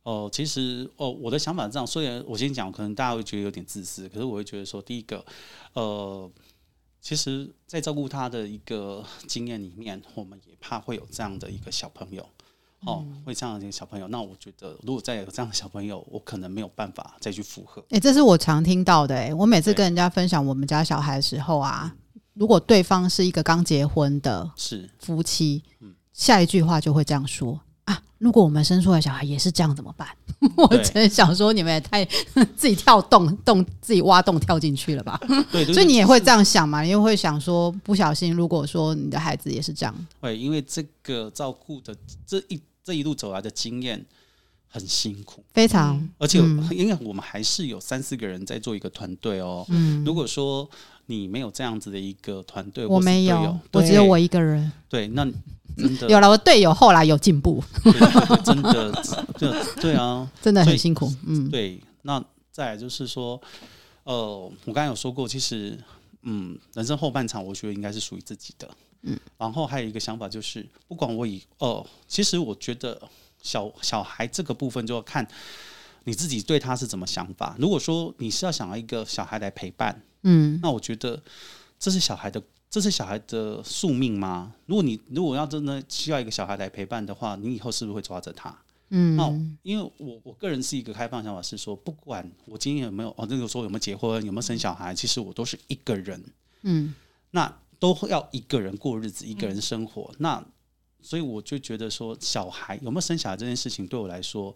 哦、呃，其实哦，我的想法是这样。虽然我先讲，可能大家会觉得有点自私，可是我会觉得说，第一个，呃，其实，在照顾他的一个经验里面，我们也怕会有这样的一个小朋友，哦，嗯、会这样的一个小朋友。那我觉得，如果再有这样的小朋友，我可能没有办法再去负荷。哎、欸，这是我常听到的、欸。哎，我每次跟人家分享我们家小孩的时候啊。如果对方是一个刚结婚的是夫妻，嗯、下一句话就会这样说啊。如果我们生出来小孩也是这样怎么办？我真想说你们也太 自己跳洞洞自己挖洞跳进去了吧？对，所以你也会这样想嘛？你又会想说不小心，如果说你的孩子也是这样，对，因为这个照顾的这一这一路走来的经验很辛苦，非常，嗯、而且因为我们还是有三四个人在做一个团队哦。嗯，如果说。你没有这样子的一个团队，我没有，我只有我一个人。对，那真的 有了我队友，后来有进步。真的，对对啊，真的很辛苦。嗯，对。那再来就是说，呃，我刚才有说过，其实，嗯，人生后半场，我觉得应该是属于自己的。嗯，然后还有一个想法就是，不管我以哦，其实我觉得小小孩这个部分就要看你自己对他是怎么想法。如果说你是要想要一个小孩来陪伴。嗯，那我觉得这是小孩的，这是小孩的宿命吗？如果你如果要真的需要一个小孩来陪伴的话，你以后是不是会抓着他？嗯，那因为我我个人是一个开放想法，是说不管我今天有没有哦，那个时候有没有结婚，有没有生小孩，其实我都是一个人。嗯，那都要一个人过日子，一个人生活。嗯，那所以我就觉得说，小孩有没有生小孩这件事情，对我来说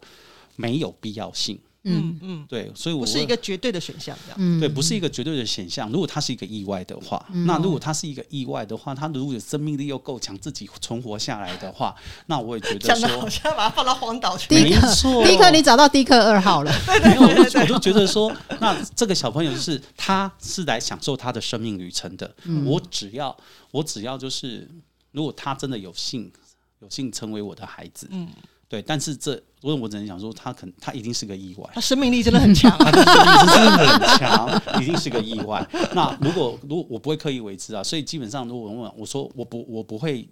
没有必要性。嗯嗯，对，所以我不是一个绝对的选项，这样。嗯，对，不是一个绝对的选项。如果他是一个意外的话，嗯、那如果他是一个意外的话，他如果生命力又够强，自己存活下来的话，那我也觉得说，我现在把它放到荒岛去。没错，迪克，你找到迪克二号了。没有，我就我就觉得说，那这个小朋友就是他是来享受他的生命旅程的。嗯、我只要我只要就是，如果他真的有幸有幸成为我的孩子，嗯。对，但是这，所以我只能讲说，他可能他一定是个意外。他生命力真的很强，他的生命力真的很强，一定是个意外。那如果如果我不会刻意为之啊，所以基本上如果我问我说我不我不会，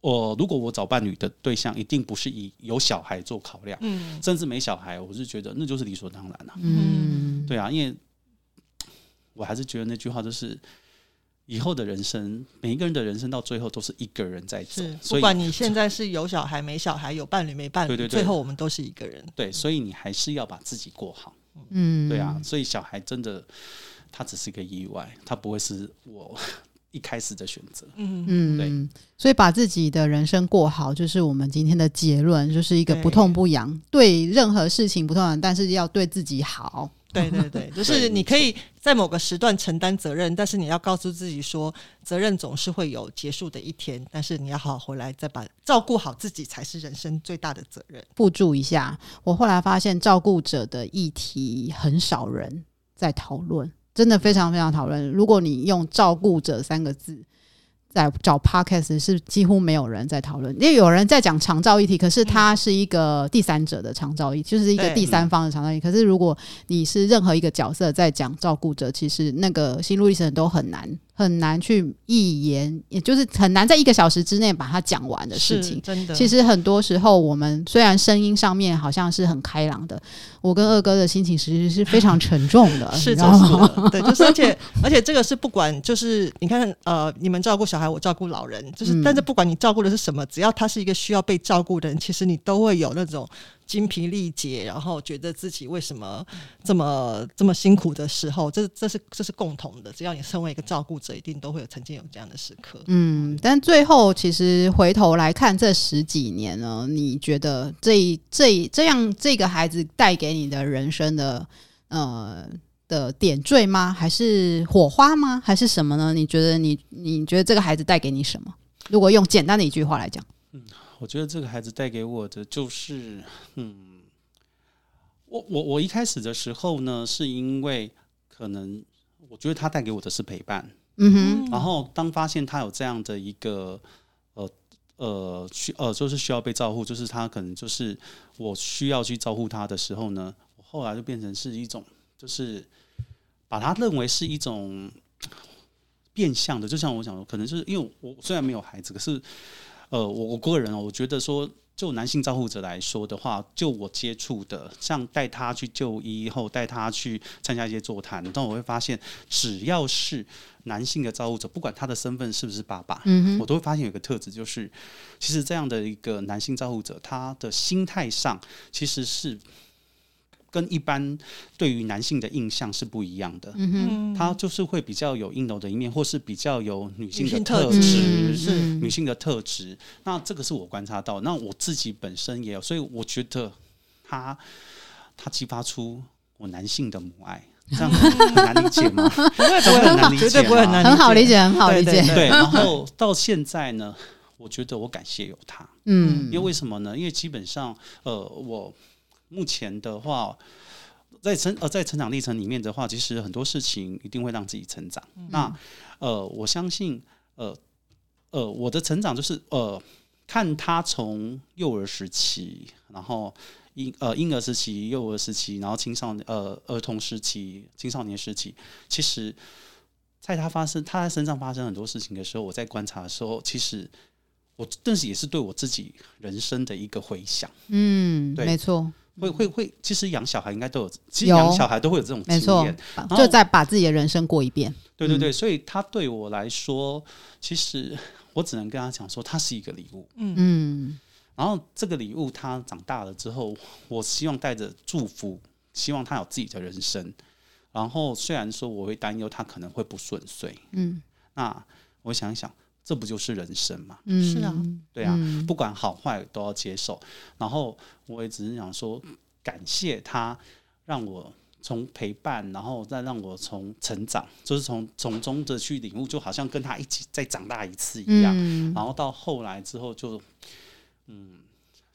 我如果我找伴侣的对象，一定不是以有小孩做考量，嗯，甚至没小孩，我是觉得那就是理所当然了，嗯，对啊，因为我还是觉得那句话就是。以后的人生，每一个人的人生到最后都是一个人在走。是，不管你现在是有小孩没小孩，有伴侣没伴侣，对对对，最后我们都是一个人。对，所以你还是要把自己过好。嗯，对啊，所以小孩真的，他只是一个意外，他不会是我 一开始的选择。嗯嗯，对。所以把自己的人生过好，就是我们今天的结论，就是一个不痛不痒，对，任何事情不痛痒，但是要对自己好。对对对，就是你可以在某个时段承担责任，但是你要告诉自己说，责任总是会有结束的一天。但是你要好好回来，再把照顾好自己，才是人生最大的责任。附注一下，我后来发现照顾者的议题很少人在讨论，真的非常非常讨论。如果你用“照顾者”三个字。在找 podcast 是几乎没有人在讨论，因为有人在讲长照议题，可是他是一个第三者的长照议题，就是一个第三方的长照议题。可是如果你是任何一个角色在讲照顾者，其实那个心路历程都很难。很难去一言，也就是很难在一个小时之内把它讲完的事情。真的，其实很多时候，我们虽然声音上面好像是很开朗的，我跟二哥的心情其实是非常沉重的，是的，是的，对，就是而且而且这个是不管就是你看呃，你们照顾小孩，我照顾老人，就是、嗯、但是不管你照顾的是什么，只要他是一个需要被照顾的人，其实你都会有那种。精疲力竭，然后觉得自己为什么这么这么辛苦的时候，这这是这是共同的。只要你身为一个照顾者，一定都会有曾经有这样的时刻。嗯，但最后其实回头来看这十几年呢，你觉得这这这样这个孩子带给你的人生的呃的点缀吗？还是火花吗？还是什么呢？你觉得你你觉得这个孩子带给你什么？如果用简单的一句话来讲，嗯。我觉得这个孩子带给我的就是，嗯，我我我一开始的时候呢，是因为可能我觉得他带给我的是陪伴，嗯哼，然后当发现他有这样的一个，呃呃需呃就是需要被照顾，就是他可能就是我需要去照顾他的时候呢，我后来就变成是一种，就是把他认为是一种 变相的，就像我讲的，可能就是因为我虽然没有孩子，可是。呃，我我个人哦，我觉得说，就男性照护者来说的话，就我接触的，像带他去就医后，带他去参加一些座谈，但我会发现，只要是男性的照顾者，不管他的身份是不是爸爸，嗯哼，我都会发现有一个特质，就是其实这样的一个男性照顾者，他的心态上其实是。跟一般对于男性的印象是不一样的，嗯哼，他就是会比较有阴柔的一面，或是比较有女性的特质，是女性的特质。那这个是我观察到，那我自己本身也有，所以我觉得他他激发出我男性的母爱，这样很难理解吗？不会，不会很难理解，绝对不会很难，很好理解，很好理解。对，然后到现在呢，我觉得我感谢有他，嗯，因为为什么呢？因为基本上，呃，我。目前的话，在成呃在成长历程里面的话，其实很多事情一定会让自己成长。嗯、那呃，我相信呃呃，我的成长就是呃，看他从幼儿时期，然后婴呃婴儿时期、幼儿时期，然后青少年呃儿童时期、青少年时期，其实在他发生他在身上发生很多事情的时候，我在观察的时候，其实我但是也是对我自己人生的一个回想。嗯，对，没错。会会会，其实养小孩应该都有，其实养小孩都会有这种经验，就再把自己的人生过一遍。对对对，所以他对我来说，其实我只能跟他讲说，他是一个礼物。嗯，然后这个礼物他长大了之后，我希望带着祝福，希望他有自己的人生。然后虽然说我会担忧他可能会不顺遂，嗯，那我想一想。这不就是人生嘛？嗯，是啊，对啊，不管好坏都要接受。然后我也只是想说，感谢他让我从陪伴，然后再让我从成长，就是从从中的去领悟，就好像跟他一起再长大一次一样。嗯，然后到后来之后就，嗯。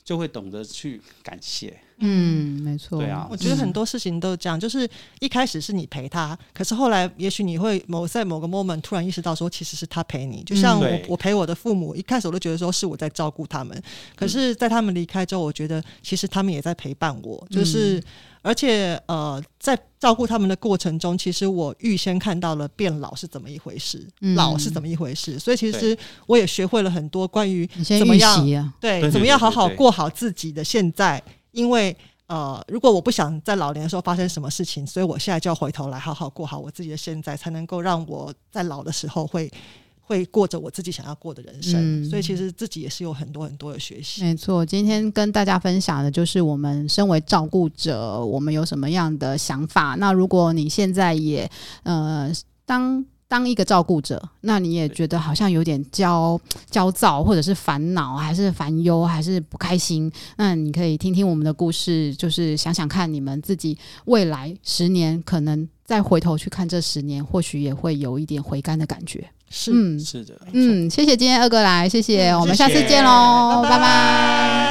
就会懂得去感谢，嗯，没错，对啊，我觉得很多事情都这样，就是一开始是你陪他，可是后来也许你会某在某个 moment 突然意识到说，其实是他陪你。就像我，我陪我的父母，一开始我都觉得说是我在照顾他们，可是在他们离开之后，我觉得其实他们也在陪伴我，就是。而且，呃，在照顾他们的过程中，其实我预先看到了变老是怎么一回事，嗯、老是怎么一回事，所以其实我也学会了很多关于怎么样，啊、对，怎么样好好过好自己的现在，因为。呃，如果我不想在老年的时候发生什么事情，所以我现在就要回头来好好过好我自己的现在，才能够让我在老的时候会会过着我自己想要过的人生。嗯、所以其实自己也是有很多很多的学习。没错，今天跟大家分享的就是我们身为照顾者，我们有什么样的想法。那如果你现在也呃当。当一个照顾者，那你也觉得好像有点焦焦躁，或者是烦恼，还是烦忧，还是不开心？那你可以听听我们的故事，就是想想看，你们自己未来十年，可能再回头去看这十年，或许也会有一点回甘的感觉。是，嗯，是的，嗯，谢谢今天二哥来，谢谢，嗯、我们下次见喽。拜拜。